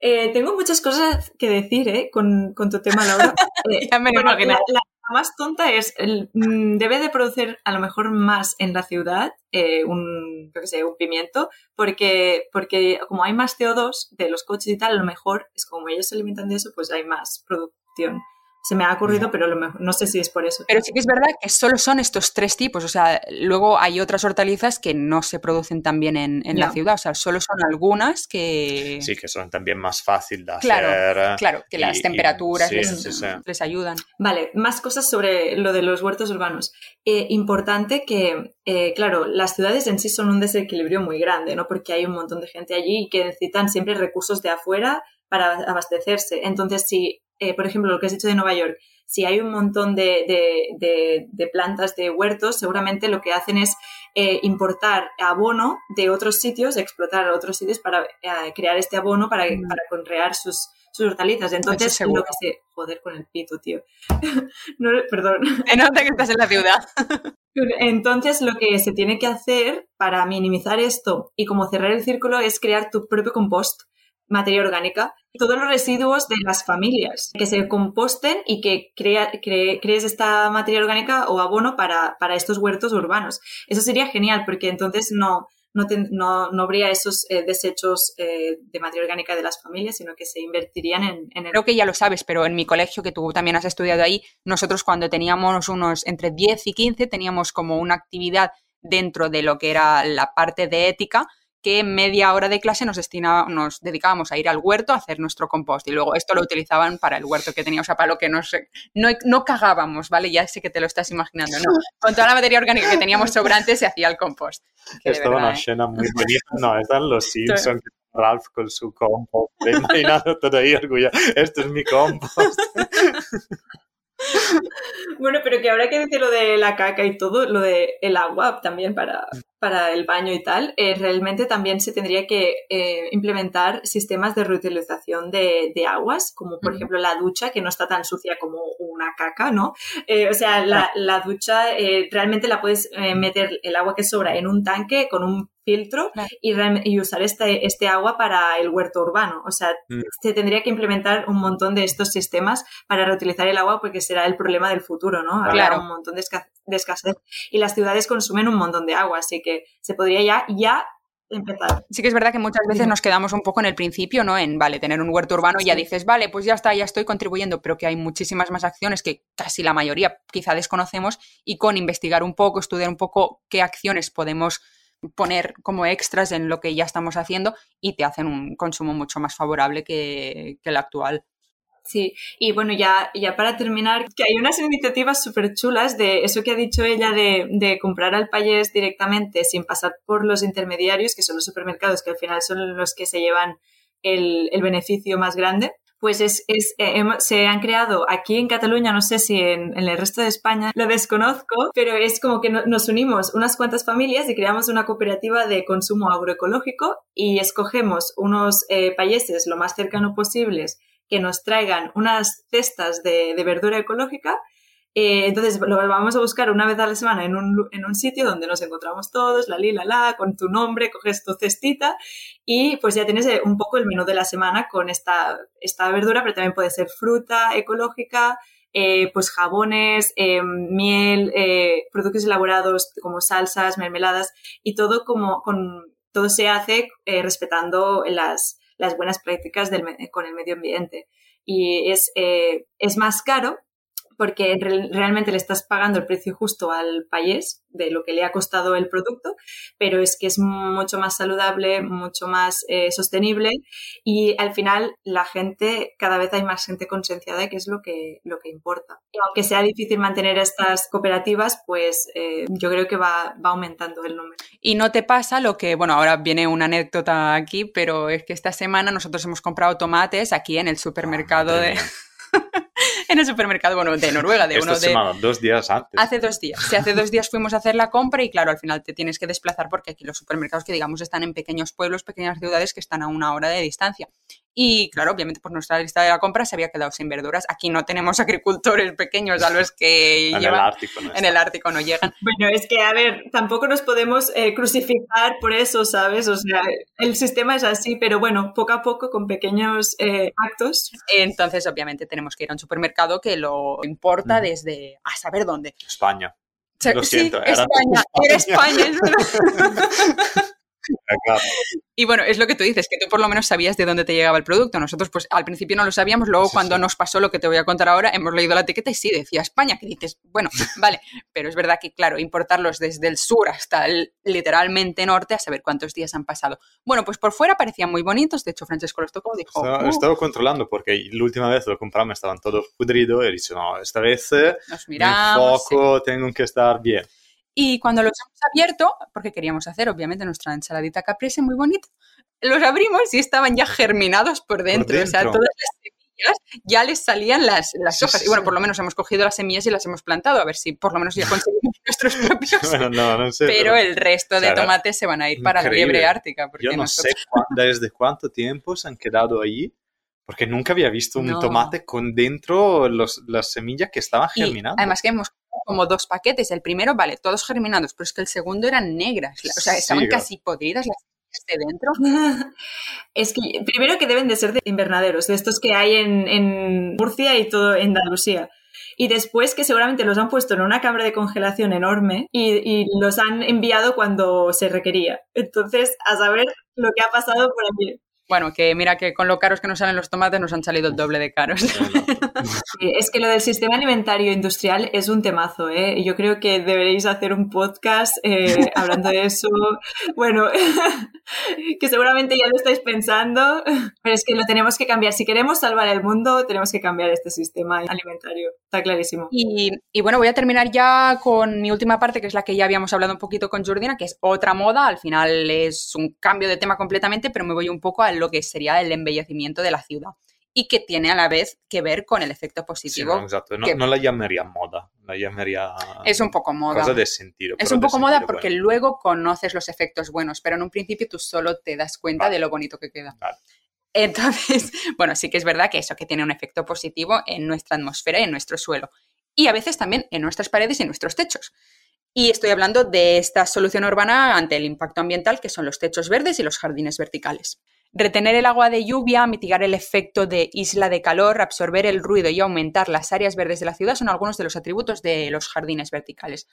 Eh, tengo muchas cosas que decir ¿eh? con, con tu tema, Laura. *laughs* Eh, Ya me lo bueno, imagino. la, la más tonta es, el, mm, debe de producir a lo mejor más en la ciudad eh, un, yo sé, un pimiento, porque, porque como hay más CO2 de los coches y tal, a lo mejor es como ellos se alimentan de eso, pues hay más producción. Se me ha ocurrido, pero a lo mejor, no sé si es por eso. Pero sí que es verdad que solo son estos tres tipos. O sea, luego hay otras hortalizas que no se producen también en, en la ciudad. O sea, solo son algunas que. Sí, que son también más fácil de Claro, hacer. Claro, que las y- temperaturas sí, les, sí, sí. les ayudan. Vale, más cosas sobre lo de los huertos urbanos. Eh, importante que, eh, claro, las ciudades en sí son un desequilibrio muy grande, ¿no? Porque hay un montón de gente allí y que necesitan siempre recursos de afuera para abastecerse. Entonces, si, eh, por ejemplo, lo que has dicho de Nueva York, si hay un montón de, de- de- de plantas de huertos, seguramente lo que hacen es eh, importar abono de otros sitios, explotar otros sitios para eh, crear este abono para, Mm. para conrear sus, sus hortalizas. Entonces, lo que se... Joder con el pito, tío. *laughs* No, perdón. *laughs* Se nota que estás en la ciudad. *laughs* Entonces, lo que se tiene que hacer para minimizar esto y como cerrar el círculo es crear tu propio compost, materia orgánica, todos los residuos de las familias, que se composten y que crea- cre- crees esta materia orgánica o abono para, para estos huertos urbanos. Eso sería genial porque entonces no, no, no, no habría esos eh, desechos eh, de materia orgánica de las familias, sino que se invertirían en, en el... Creo que ya lo sabes, pero en mi colegio, que tú también has estudiado ahí, nosotros cuando teníamos unos entre 10 y 15 teníamos como una actividad dentro de lo que era la parte de ética que media hora de clase nos, destina, nos dedicábamos a ir al huerto a hacer nuestro compost y luego esto lo utilizaban para el huerto que teníamos, o sea, para lo que nos, no, no cagábamos, ¿vale? Ya sé que te lo estás imaginando, ¿no? *laughs* Con toda la materia orgánica que teníamos sobrante se hacía el compost. Que de Esta è una verdad, ¿eh? scena muy bonita. No, están los *laughs* Simpsons, Ralph con su compost. He imaginado todo ahí orgulloso. Esto es mi compost. *laughs* Bueno, pero que habrá que decir lo de la caca y todo, lo de el agua también para, para el baño y tal, eh, realmente también se tendría que eh, implementar sistemas de reutilización de, de aguas, como por ejemplo la ducha, que no está tan sucia como una caca, ¿no? Eh, o sea, la, la ducha realmente la puedes meter el agua que sobra en un tanque con un filtro Claro. y, y usar este, este agua para el huerto urbano. O sea, Mm. se tendría que implementar un montón de estos sistemas para reutilizar el agua porque será el problema del futuro, ¿no? Habrá Claro. un montón de, esca- de escasez y las ciudades consumen un montón de agua, así que se podría ya, ya empezar. Sí que es verdad que muchas veces nos quedamos un poco en el principio, ¿no? En, vale, tener un huerto urbano y ya dices, vale, pues ya está, ya estoy contribuyendo, pero que hay muchísimas más acciones que casi la mayoría quizá desconocemos y con investigar un poco, estudiar un poco qué acciones podemos poner como extras en lo que ya estamos haciendo y te hacen un consumo mucho más favorable que, que el actual. Sí, y bueno, ya, ya para terminar, que hay unas iniciativas súper chulas de eso que ha dicho ella de, de comprar al payés directamente sin pasar por los intermediarios, que son los supermercados, que al final son los que se llevan el, el beneficio más grande. Pues es, es, eh, se han creado aquí en Cataluña, no sé si en, el resto de España, lo desconozco, pero es como que no- nos unimos unas cuantas familias y creamos una cooperativa de consumo agroecológico y escogemos unos eh, payeses lo más cercano posibles que nos traigan unas cestas de, de verdura ecológica. Eh, entonces lo vamos a buscar una vez a la semana en un, en un sitio donde nos encontramos todos, la li, la la, con tu nombre, coges tu cestita y pues ya tienes eh, un poco el menú de la semana con esta, esta verdura, pero también puede ser fruta ecológica, eh, pues jabones, eh, miel, eh, productos elaborados como salsas, mermeladas y todo como con todo se hace eh, respetando las, las buenas prácticas del con el medio ambiente. Y es, es más caro porque re- realmente le estás pagando el precio justo al payés de lo que le ha costado el producto, pero es que es mucho más saludable, mucho más eh, sostenible y al final la gente, cada vez hay más gente concienciada que es lo que, lo que importa. Y aunque sea difícil mantener estas cooperativas, pues eh, yo creo que va, va aumentando el número. Y no te pasa lo que, bueno, ahora viene una anécdota aquí, pero es que esta semana nosotros hemos comprado tomates aquí en el supermercado Madre de... *laughs* *laughs* en el supermercado, bueno, de Noruega, de Esta uno de... dos días antes. Hace dos días. Sí, hace dos días fuimos a hacer la compra y claro, al final te tienes que desplazar porque aquí los supermercados que digamos están en pequeños pueblos, pequeñas ciudades que están a una hora de distancia. Y claro, obviamente por nuestra lista de la compra se había quedado sin verduras. Aquí no tenemos *laughs* agricultores pequeños a los que en el llevan- Ártico. ¿no? en el Ártico no llegan. *laughs* Bueno, es que, a ver, tampoco nos podemos eh, crucificar por eso, ¿sabes? O sea, el sistema es así, pero bueno, poco a poco, con pequeños eh, actos. Entonces, obviamente, tenemos que ir a un supermercado que lo importa Mm. desde a saber dónde. España. Lo sí, siento, era España, *laughs* era España, es verdad. Y bueno, es lo que tú dices, que tú por lo menos sabías de dónde te llegaba el producto. Nosotros, pues al principio no lo sabíamos, luego Sí, cuando sí. nos pasó lo que te voy a contar ahora, hemos leído la etiqueta y sí, decía España, que dices, bueno, *laughs* vale, pero es verdad que, claro, importarlos desde el sur hasta el literalmente norte, a saber cuántos días han pasado. Bueno, pues por fuera parecían muy bonitos, de hecho Francesco los tocó, dijo, Estaba, "Uh", estaba controlando porque la última vez lo compramos estaban todos pudridos y dicho, no, esta vez eh, nos mi miramos. sí. foco tengo que estar bien. Y cuando los hemos abierto, porque queríamos hacer obviamente nuestra ensaladita caprese muy bonita, los abrimos y estaban ya germinados por dentro. O sea, dentro. todas las semillas ya les salían las, las hojas. sí, y bueno, por lo menos hemos cogido las semillas y las hemos plantado, a ver si por lo menos ya *laughs* conseguimos nuestros propios. *laughs* Bueno, no, no sé. Pero el resto de o sea, era tomates se van a ir para la increíble. liebre ártica. Porque Yo no nosotros- sé *laughs* desde cuánto tiempo se han quedado ahí, porque nunca había visto un No. tomate con dentro los, las semillas que estaban Y germinando. además que hemos como dos paquetes. El primero, vale, todos germinados, pero es que el segundo eran negras. O sea, estaban casi podridas las semillas de dentro. *laughs* Es que primero que deben de ser de invernaderos, de estos que hay en, en Murcia y todo en Andalucía. Y después que seguramente los han puesto en una cámara de congelación enorme y, y los han enviado cuando se requería. Entonces, a saber lo que ha pasado por allí. Bueno, que mira que con lo caros que nos salen los tomates nos han salido el doble de caros. *laughs* Sí, Es que lo del sistema alimentario industrial es un temazo, ¿eh? Yo creo que deberéis hacer un podcast eh, *laughs* hablando de eso. Bueno, *laughs* que seguramente ya lo estáis pensando, pero es que lo tenemos que cambiar. Si queremos salvar el mundo, tenemos que cambiar este sistema alimentario. Está clarísimo. Y, y bueno, voy a terminar ya con mi última parte, que es la que ya habíamos hablado un poquito con Jordina, que es otra moda. Al final es un cambio de tema completamente, pero me voy un poco a lo que sería el embellecimiento de la ciudad. Y que tiene a la vez que ver con el efecto Sí, positivo. no, esatto. No, que- la llamaría moda, la llamaría Es un poco moda. cosa de sentido. Es un poco moda porque bueno. luego conoces los efectos buenos, pero en un principio tú solo te das cuenta Vale. de lo bonito que queda. Vale. Entonces, *laughs* bueno, sí que es verdad que eso, que tiene un efecto positivo en nuestra atmósfera y en nuestro suelo. Y a veces también en nuestras paredes y en nuestros techos. Y estoy hablando de esta solución urbana ante el impacto ambiental, que son los techos verdes y los jardines verticales. Retener el agua de lluvia, mitigar el efecto de isla de calor, absorber el ruido y aumentar las áreas verdes de la ciudad son algunos de los atributos de los jardines verticales.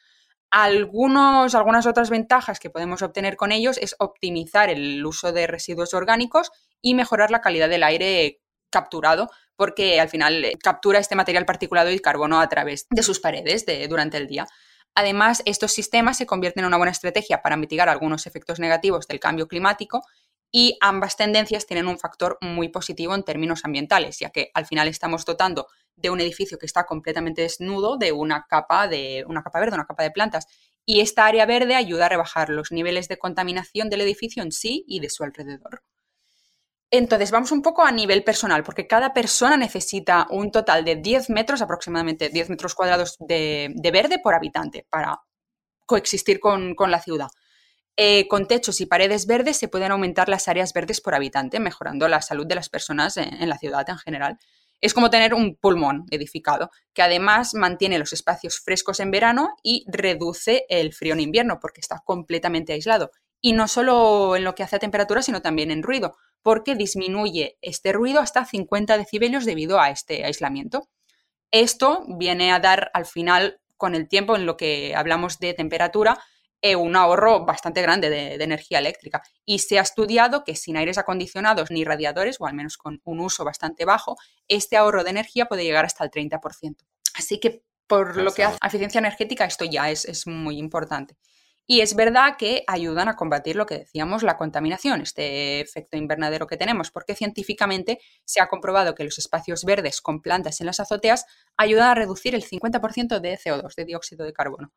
Algunos, algunas otras ventajas que podemos obtener con ellos es optimizar el uso de residuos orgánicos y mejorar la calidad del aire capturado, porque al final eh, captura este material particulado y carbono a través de sus paredes durante el día. Además, estos sistemas se convierten en una buena estrategia para mitigar algunos efectos negativos del cambio climático y ambas tendencias tienen un factor muy positivo en términos ambientales, ya que al final estamos dotando de un edificio que está completamente desnudo de una capa de una capa verde, una capa de plantas, y esta área verde ayuda a rebajar los niveles de contaminación del edificio en sí y de su alrededor. Entonces, vamos un poco a nivel personal, porque cada persona necesita un total de 10 metros, aproximadamente 10 metros cuadrados de, verde por habitante para coexistir con, la ciudad. Eh, con techos y paredes verdes se pueden aumentar las áreas verdes por habitante, mejorando la salud de las personas en, la ciudad en general. Es como tener un pulmón edificado, que además mantiene los espacios frescos en verano y reduce el frío en invierno, porque está completamente aislado. Y no solo en lo que hace a temperatura, sino también en ruido, porque disminuye este ruido hasta 50 decibelios debido a este aislamiento. Esto viene a dar al final, con el tiempo en lo que hablamos de temperatura, eh, un ahorro bastante grande de, energía eléctrica. Y se ha estudiado que sin aires acondicionados ni radiadores, o al menos con un uso bastante bajo, este ahorro de energía puede llegar hasta el 30%. Así que por lo que hace a eficiencia energética, esto ya es muy importante. Y es verdad que ayudan a combatir lo que decíamos, la contaminación, este efecto invernadero que tenemos, porque científicamente se ha comprobado que los espacios verdes con plantas en las azoteas ayudan a reducir el 50% de CO2, de dióxido de carbono.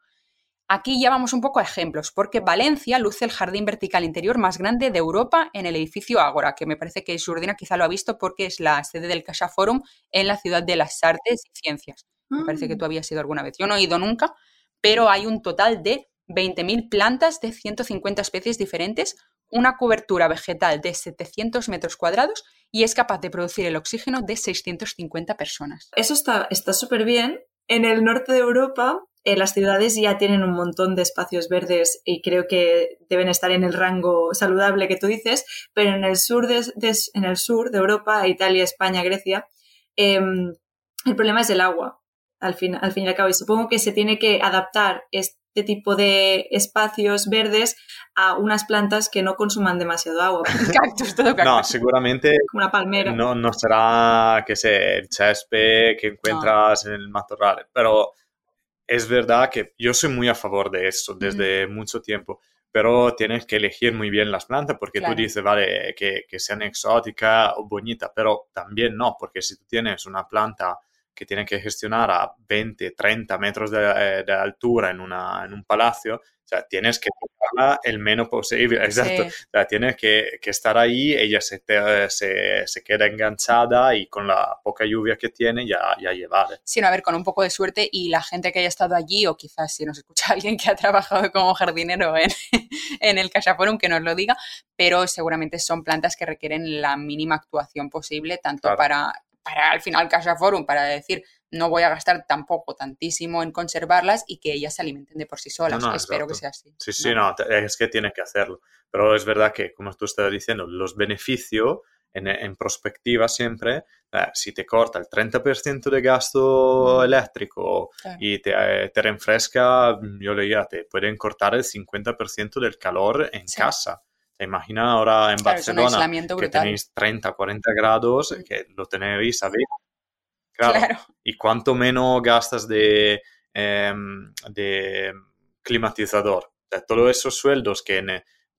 Aquí ya vamos un poco a ejemplos, porque Valencia luce el jardín vertical interior más grande de Europa en el edificio Ágora, que me parece que Jordina quizá lo ha visto porque es la sede del Casa Forum en la ciudad de las artes y ciencias. Me parece que mm. tú habías ido alguna vez. Yo no he ido nunca, pero hay un total de 20.000 plantas de 150 especies diferentes, una cobertura vegetal de 700 metros cuadrados y es capaz de producir el oxígeno de 650 personas. Eso está súper bien. En el norte de Europa, eh, las ciudades ya tienen un montón de espacios verdes y creo que deben estar en el rango saludable que tú dices, pero en el sur de, en el sur de Europa, Italia, España, Grecia, em, el problema es el agua. Al fin, al fin y al cabo, y supongo que se tiene que adaptar este tipo de espacios verdes a unas plantas que no consuman demasiado agua. *laughs* cactus, todo cactus. No, seguramente. Como una palmera. No, no será, que sé, el césped que encuentras en el matorral, pero es verdad que yo soy muy a favor de esto desde mucho tiempo pero tienes que elegir muy bien las plantas porque tú dices, vale, que, que, sean exóticas o bonitas, pero también no, porque si tú tienes una planta que tiene que gestionar a 20, 30 metros de, de altura en, una, en un palacio, o sea, tienes que tocarla el menos posible, *laughs* exacto. O sea, tienes que, que, estar ahí, ella se, se, se, queda enganchada y con la poca lluvia que tiene ya, ya llevar. Sí, no, a ver, con un poco de suerte y la gente que haya estado allí, o quizás si nos escucha *laughs* alguien que ha trabajado como jardinero en, *laughs* en el Casa Forum, que nos lo diga, pero seguramente son plantas que requieren la mínima actuación posible, tanto para para al final Casa Forum, para decir, no voy a gastar tampoco tantísimo en conservarlas y que ellas se alimenten de por sí solas. Espero que sea así. Sí, sí, no, es que tiene que hacerlo. Pero es verdad que, como tú estás diciendo, los beneficios en, en perspectiva siempre, eh, si te corta el 30% de gasto eléctrico y te, eh, te, refresca, yo leía, te pueden cortar el 50% del calor en casa. ¿Te imaginas ahora en Barcelona que tenéis 30, 40 grados, que lo tenéis, ¿sabéis? Claro. ¿Y cuánto menos gastas de, em, de climatizador? De todos esos sueldos que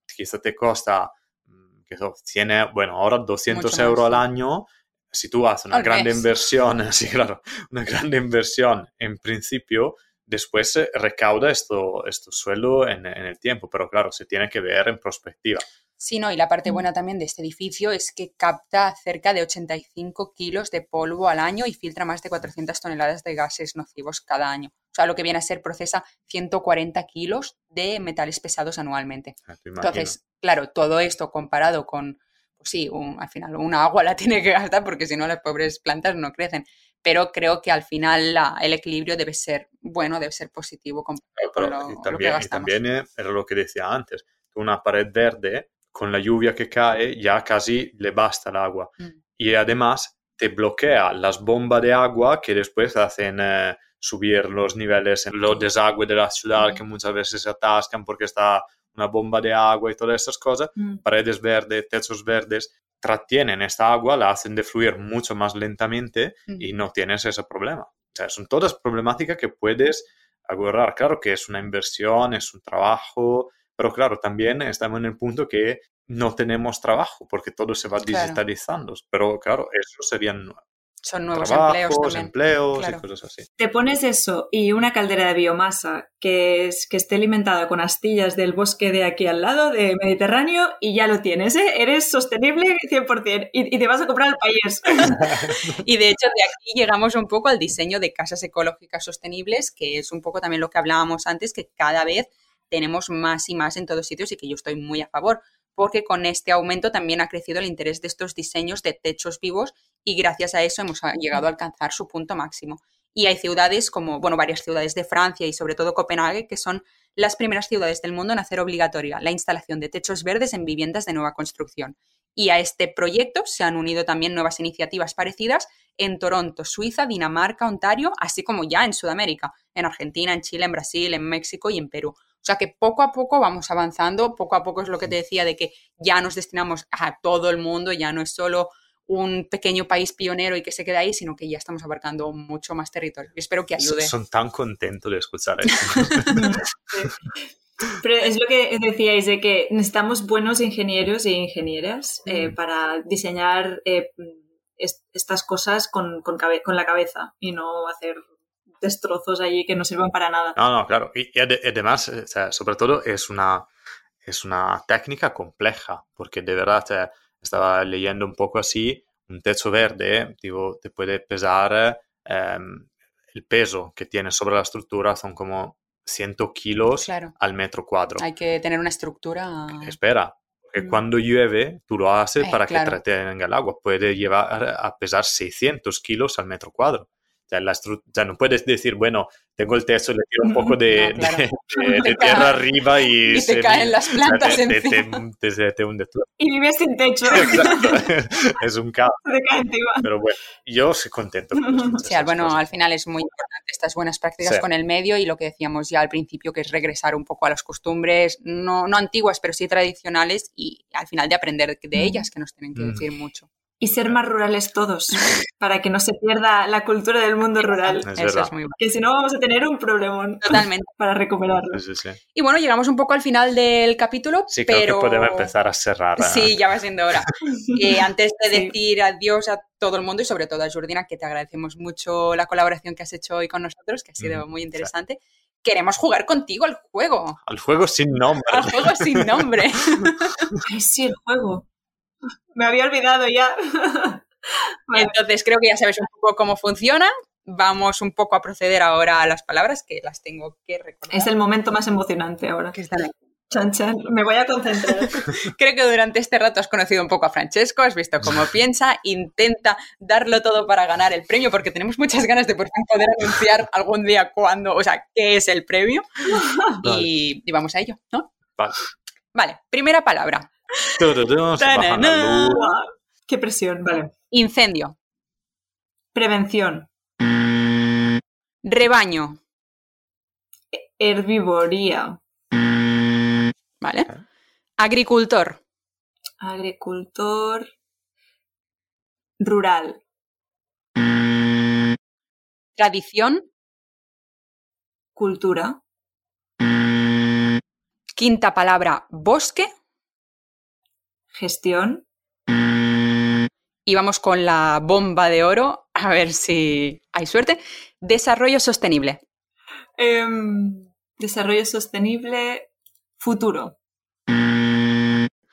quizá te costa, mm, que tiene, bueno, ahora 200 euros al año, si tú haces una grande inversión, *laughs* sí, claro, una grande inversión en principio, después recauda esto, esto sueldo en, el tiempo, pero claro, se tiene que ver en perspectiva. Sí, no, y la parte mm. buena también de este edificio es que capta cerca de 85 kilos de polvo al año y filtra más de 400 toneladas de gases nocivos cada año. O sea, lo que viene a ser procesa 140 kilos de metales pesados anualmente. Ah, Entonces, claro, todo esto comparado con, pues sí, al final una agua la *laughs* tiene que gastar porque si no las pobres plantas no crecen pero creo que al final la- el equilibrio debe ser bueno, debe ser positivo con, Pero- con lo, y lo que también, y también era lo que decía antes, una pared verde, con la lluvia que cae, ya casi le basta el agua. Mm. Y además te bloquea las bombas de agua que después hacen eh, subir los niveles en los desagües de la ciudad, Ujú. que muchas veces se atascan porque está una bomba de agua y todas esas cosas. Mm. Paredes verdes, techos verdes, tratienen esta agua, la hacen de fluir mucho más lentamente y no tienes ese problema. O sea, son todas problemáticas que puedes agarrar. Claro que es una inversión, es un trabajo, pero claro, también estamos en el punto que no tenemos trabajo porque todo se va Claro. digitalizando. Pero claro, eso serían Son nuevos trabajos, empleos también. empleos claro. y cosas así. Te pones eso y una caldera de biomasa que, es, que esté alimentada con astillas del bosque de aquí al lado, de Mediterráneo, y ya lo tienes, ¿eh? Eres sostenible 100% y, y te vas a comprar el país. *laughs* Y de hecho, de aquí llegamos un poco al diseño de casas ecológicas sostenibles, que es un poco también lo que hablábamos antes, que cada vez tenemos más y más en todos sitios y que yo estoy muy a favor, porque con este aumento también ha crecido el interés de estos diseños de techos vivos y gracias a eso hemos llegado a alcanzar su punto máximo. Y hay ciudades como, bueno, varias ciudades de Francia y sobre todo Copenhague, que son las primeras ciudades del mundo en hacer obligatoria la instalación de techos verdes en viviendas de nueva construcción. Y a este proyecto se han unido también nuevas iniciativas parecidas en Toronto, Suiza, Dinamarca, Ontario, así como ya en Sudamérica, en Argentina, en Chile, en Brasil, en México y en Perú. O sea que poco a poco vamos avanzando, poco a poco es lo que te decía de que ya nos destinamos a todo el mundo, ya no es solo un pequeño país pionero y que se queda ahí, sino que ya estamos abarcando mucho más territorio. Espero que ayude. Son tan contentos de escuchar *laughs* esto. Pero es lo que decíais de que necesitamos buenos ingenieros e ingenieras eh, Mm. para diseñar eh, est- estas cosas con, con con la cabeza y no hacer destrozos allí que no sirvan para nada. No, no, claro. Y, y ade- además, eh, o sea, sobre todo, es una, es una técnica compleja, porque de verdad eh, estaba leyendo un poco así, un techo verde, tipo, te puede pesar, eh, el peso que tiene sobre la estructura son como 100 kilos Claro. al metro cuadro. Hay que tener una estructura. Espera, porque Mm. cuando llueve, tú lo haces Eh, para claro. que retenga el agua. Puede llevar a pesar 600 kilos al metro cuadro. O sea, la sea, no puedes decir, bueno, tengo el techo, le tiro un poco de, No, claro. de- de- de tierra arriba y, y te se- caen las plantas te, encima. te- te- te hunde todo. Y vives sin techo. *laughs* Exacto. *laughs* es un caos, pero bueno, yo soy contento. con Sí, bueno, cosas. al final es muy importante estas buenas prácticas Sí. con el medio y lo que decíamos ya al principio, que es regresar un poco a las costumbres, no, no antiguas, pero sí tradicionales y al final de aprender de ellas, que nos tienen que Mm. decir mucho. Y ser más rurales todos, *laughs* para que no se pierda la cultura del mundo rural. Es Eso verdad. es muy bueno. Que si no vamos a tener un problemón Totalmente. *laughs* para recuperarlo. Sí, sí, sí. Y bueno, llegamos un poco al final del capítulo, Sí, creo pero... que podemos empezar a cerrar. eh. Sí, ya va siendo hora. *laughs* Eh, antes de Sí. decir adiós a todo el mundo y sobre todo a Jordina, que te agradecemos mucho la colaboración que has hecho hoy con nosotros, que ha sido Ujú, muy sí. interesante, queremos jugar contigo al juego, Al juego sin nombre. al juego sin nombre. Ay, sí, el juego. Me había olvidado ya. *laughs* Vale. Entonces creo que ya sabes un poco cómo funciona. Vamos un poco a proceder ahora a las palabras que las tengo que recordar. Es el momento más emocionante ahora. que están aquí. Chan, chan. Me voy a concentrar. *laughs* Creo que durante este rato has conocido un poco a Francesco, has visto cómo *laughs* piensa, intenta darlo todo para ganar el premio, porque tenemos muchas ganas de por fin poder anunciar algún día cuándo, o sea, qué es el premio. Y, y vamos a ello, ¿no? Vale. Vale, primera palabra. Baja Qué presión. Vale. Incendio, Prevención. rebaño, Herbivoría. ¿vale? Agricultor, Agricultor. Rural. tradición, Cultura. quinta palabra, bosque, Gestión. y vamos con la bomba de oro, a ver si hay suerte. Desarrollo sostenible. Em, desarrollo sostenible. Futuro.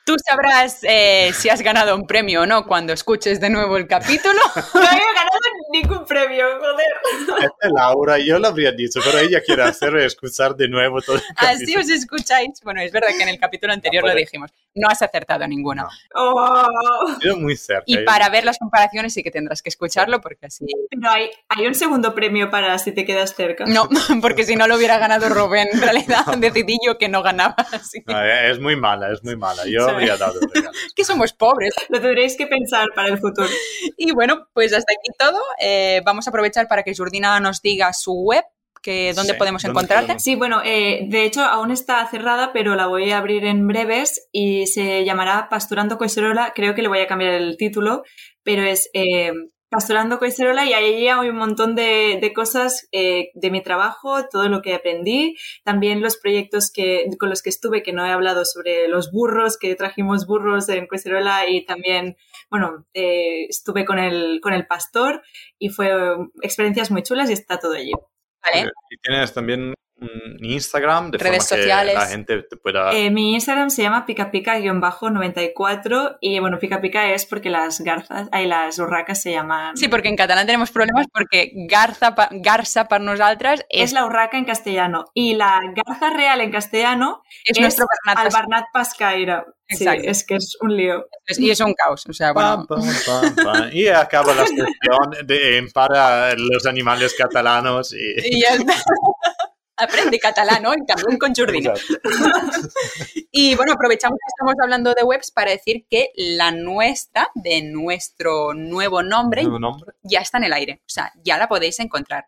Tú sabrás eh, si has ganado un premio o no cuando escuches de nuevo el capítulo. *laughs* No había ganado ningún premio, joder. Este Laura, yo lo habría dicho, pero ella quiere hacer escuchar de nuevo todo el *laughs* Así os escucháis. Bueno, es verdad que en el capítulo anterior No lo dijimos. No has acertado ninguno. No. Oh. Muy cerca. Y ¿eh? para ver las comparaciones sí que tendrás que escucharlo porque así... Pero hay, hay un segundo premio para si te quedas cerca. No, *laughs* porque si no lo hubiera ganado Rubén. En realidad decidí yo que no ganaba. Así No, eh, es muy mala, es muy mala. Yo Sí. Habría dado *laughs* que somos pobres. Lo tendréis que pensar para el futuro. *laughs* Y bueno, pues hasta aquí todo. Eh, vamos a aprovechar para que Jordina nos diga su web, que dónde Sí, podemos ¿dónde encontrarte. podemos? Sí, bueno, eh, de hecho aún está cerrada, pero la voy a abrir en breves y se llamará Pasturando Coiserola. Creo que le voy a cambiar el título, pero es eh, Pasturando Coiserola y ahí hay un montón de, de cosas eh, de mi trabajo, todo lo que aprendí, también los proyectos que, con los que estuve, que no he hablado sobre los burros, que trajimos burros en Coiserola y también, bueno, eh, estuve con el, con el pastor y fue eh, experiencias muy chulas y está todo allí. ¿vale? Y tienes también un Instagram de Redes forma sociales. que la gente te pueda... Eh, mi Instagram se llama picapica-94 y bueno, pica pica es porque las garzas, hay las urracas se llaman... Sí, porque en catalán tenemos problemas porque garza, pa- garza para nosaltres es es, la urraca en castellano y la garza real en castellano es es nuestro Bernat al Pas- Barnat Pascaira. Sí, Exacto. es que es un lío. y es un caos. O sea, bueno, Pam, pam, pam, pam. Y acaba la sección de, en para los animales catalanos. Y... y ya está. *laughs* Aprende catalán hoy también con Jordina. *laughs* Y bueno, aprovechamos que estamos hablando de webs para decir que la nuestra, de nuestro nuevo nombre, ¿Nuevo nombre? ya está en el aire. O sea, ya la podéis encontrar.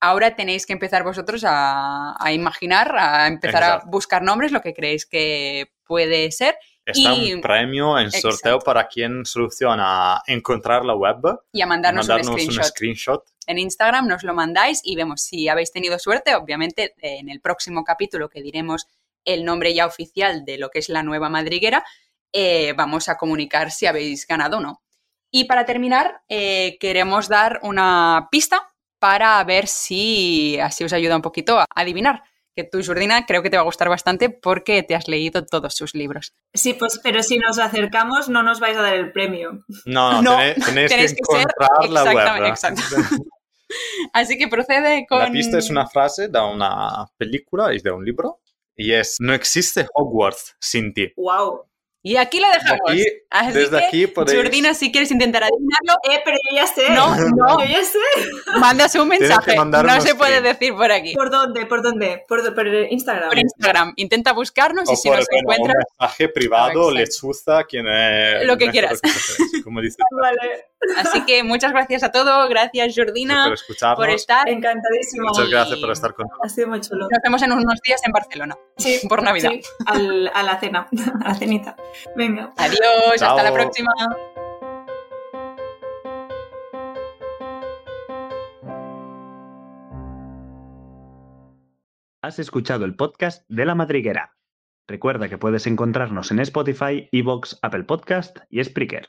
Ahora tenéis que empezar vosotros a, a imaginar, a empezar Exacto. a buscar nombres, lo que creéis que puede ser. Está Y- un premio en Exacto. sorteo para quien soluciona encontrar la web. Y a mandarnos, mandarnos un screenshot. un screenshot. En Instagram, nos lo mandáis y vemos si habéis tenido suerte. Obviamente, en el próximo capítulo que diremos el nombre ya oficial de lo que es la nueva madriguera, eh, vamos a comunicar si habéis ganado o no. Y para terminar, eh, queremos dar una pista para ver si así os ayuda un poquito a adivinar. Que tú, Jordina, creo que te va a gustar bastante porque te has leído todos sus libros. Sí, pues, pero si nos acercamos no nos vais a dar el premio. No, No, *laughs* tenéis, tenéis tenéis que que ser encontrar la web. exactamente, exacto. *laughs* *laughs* Así que procede con... La pista es una frase de una película y de un libro. Y es, no existe Hogwarts sin ti. ¡Wow! Y aquí lo dejamos. Aquí- Así desde que, aquí podéis- Jordina, si quieres intentar adivinarlo, Eh, pero yo ya sé. No, no. Yo ya sé. mandas un mensaje. No se puede decir por aquí. ¿Por dónde? ¿Por dónde? Por, por Instagram. Por Instagram. Intenta buscarnos y O si por nos bueno, un encuentras, mensaje privado, Exacto. lechuza, quien es Lo que quieras. que- Como dice, *laughs* Vale. Así que muchas gracias a todos. Gracias, Jordina, por escucharnos. por estar. Encantadísimo. Muchas gracias por estar con Ha sido muy chulo. Nos vemos en unos días en Barcelona. Sí, por Navidad. sí, al- a la cena, *laughs* a la cenita. Venga. Adiós, hasta la próxima. Has escuchado el podcast de La Madriguera. Recuerda que puedes encontrarnos en Spotify, Evox, Apple Podcast y Spreaker.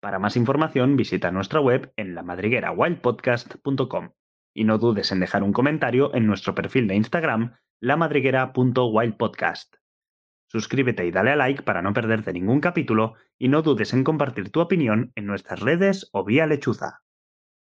Para más información visita nuestra web en lamadriguerawildpodcast.com y no dudes en dejar un comentario en nuestro perfil de Instagram lamadriguera.wildpodcast. Suscríbete y dale a like para no perderte ningún capítulo y no dudes en compartir tu opinión en nuestras redes o vía lechuza.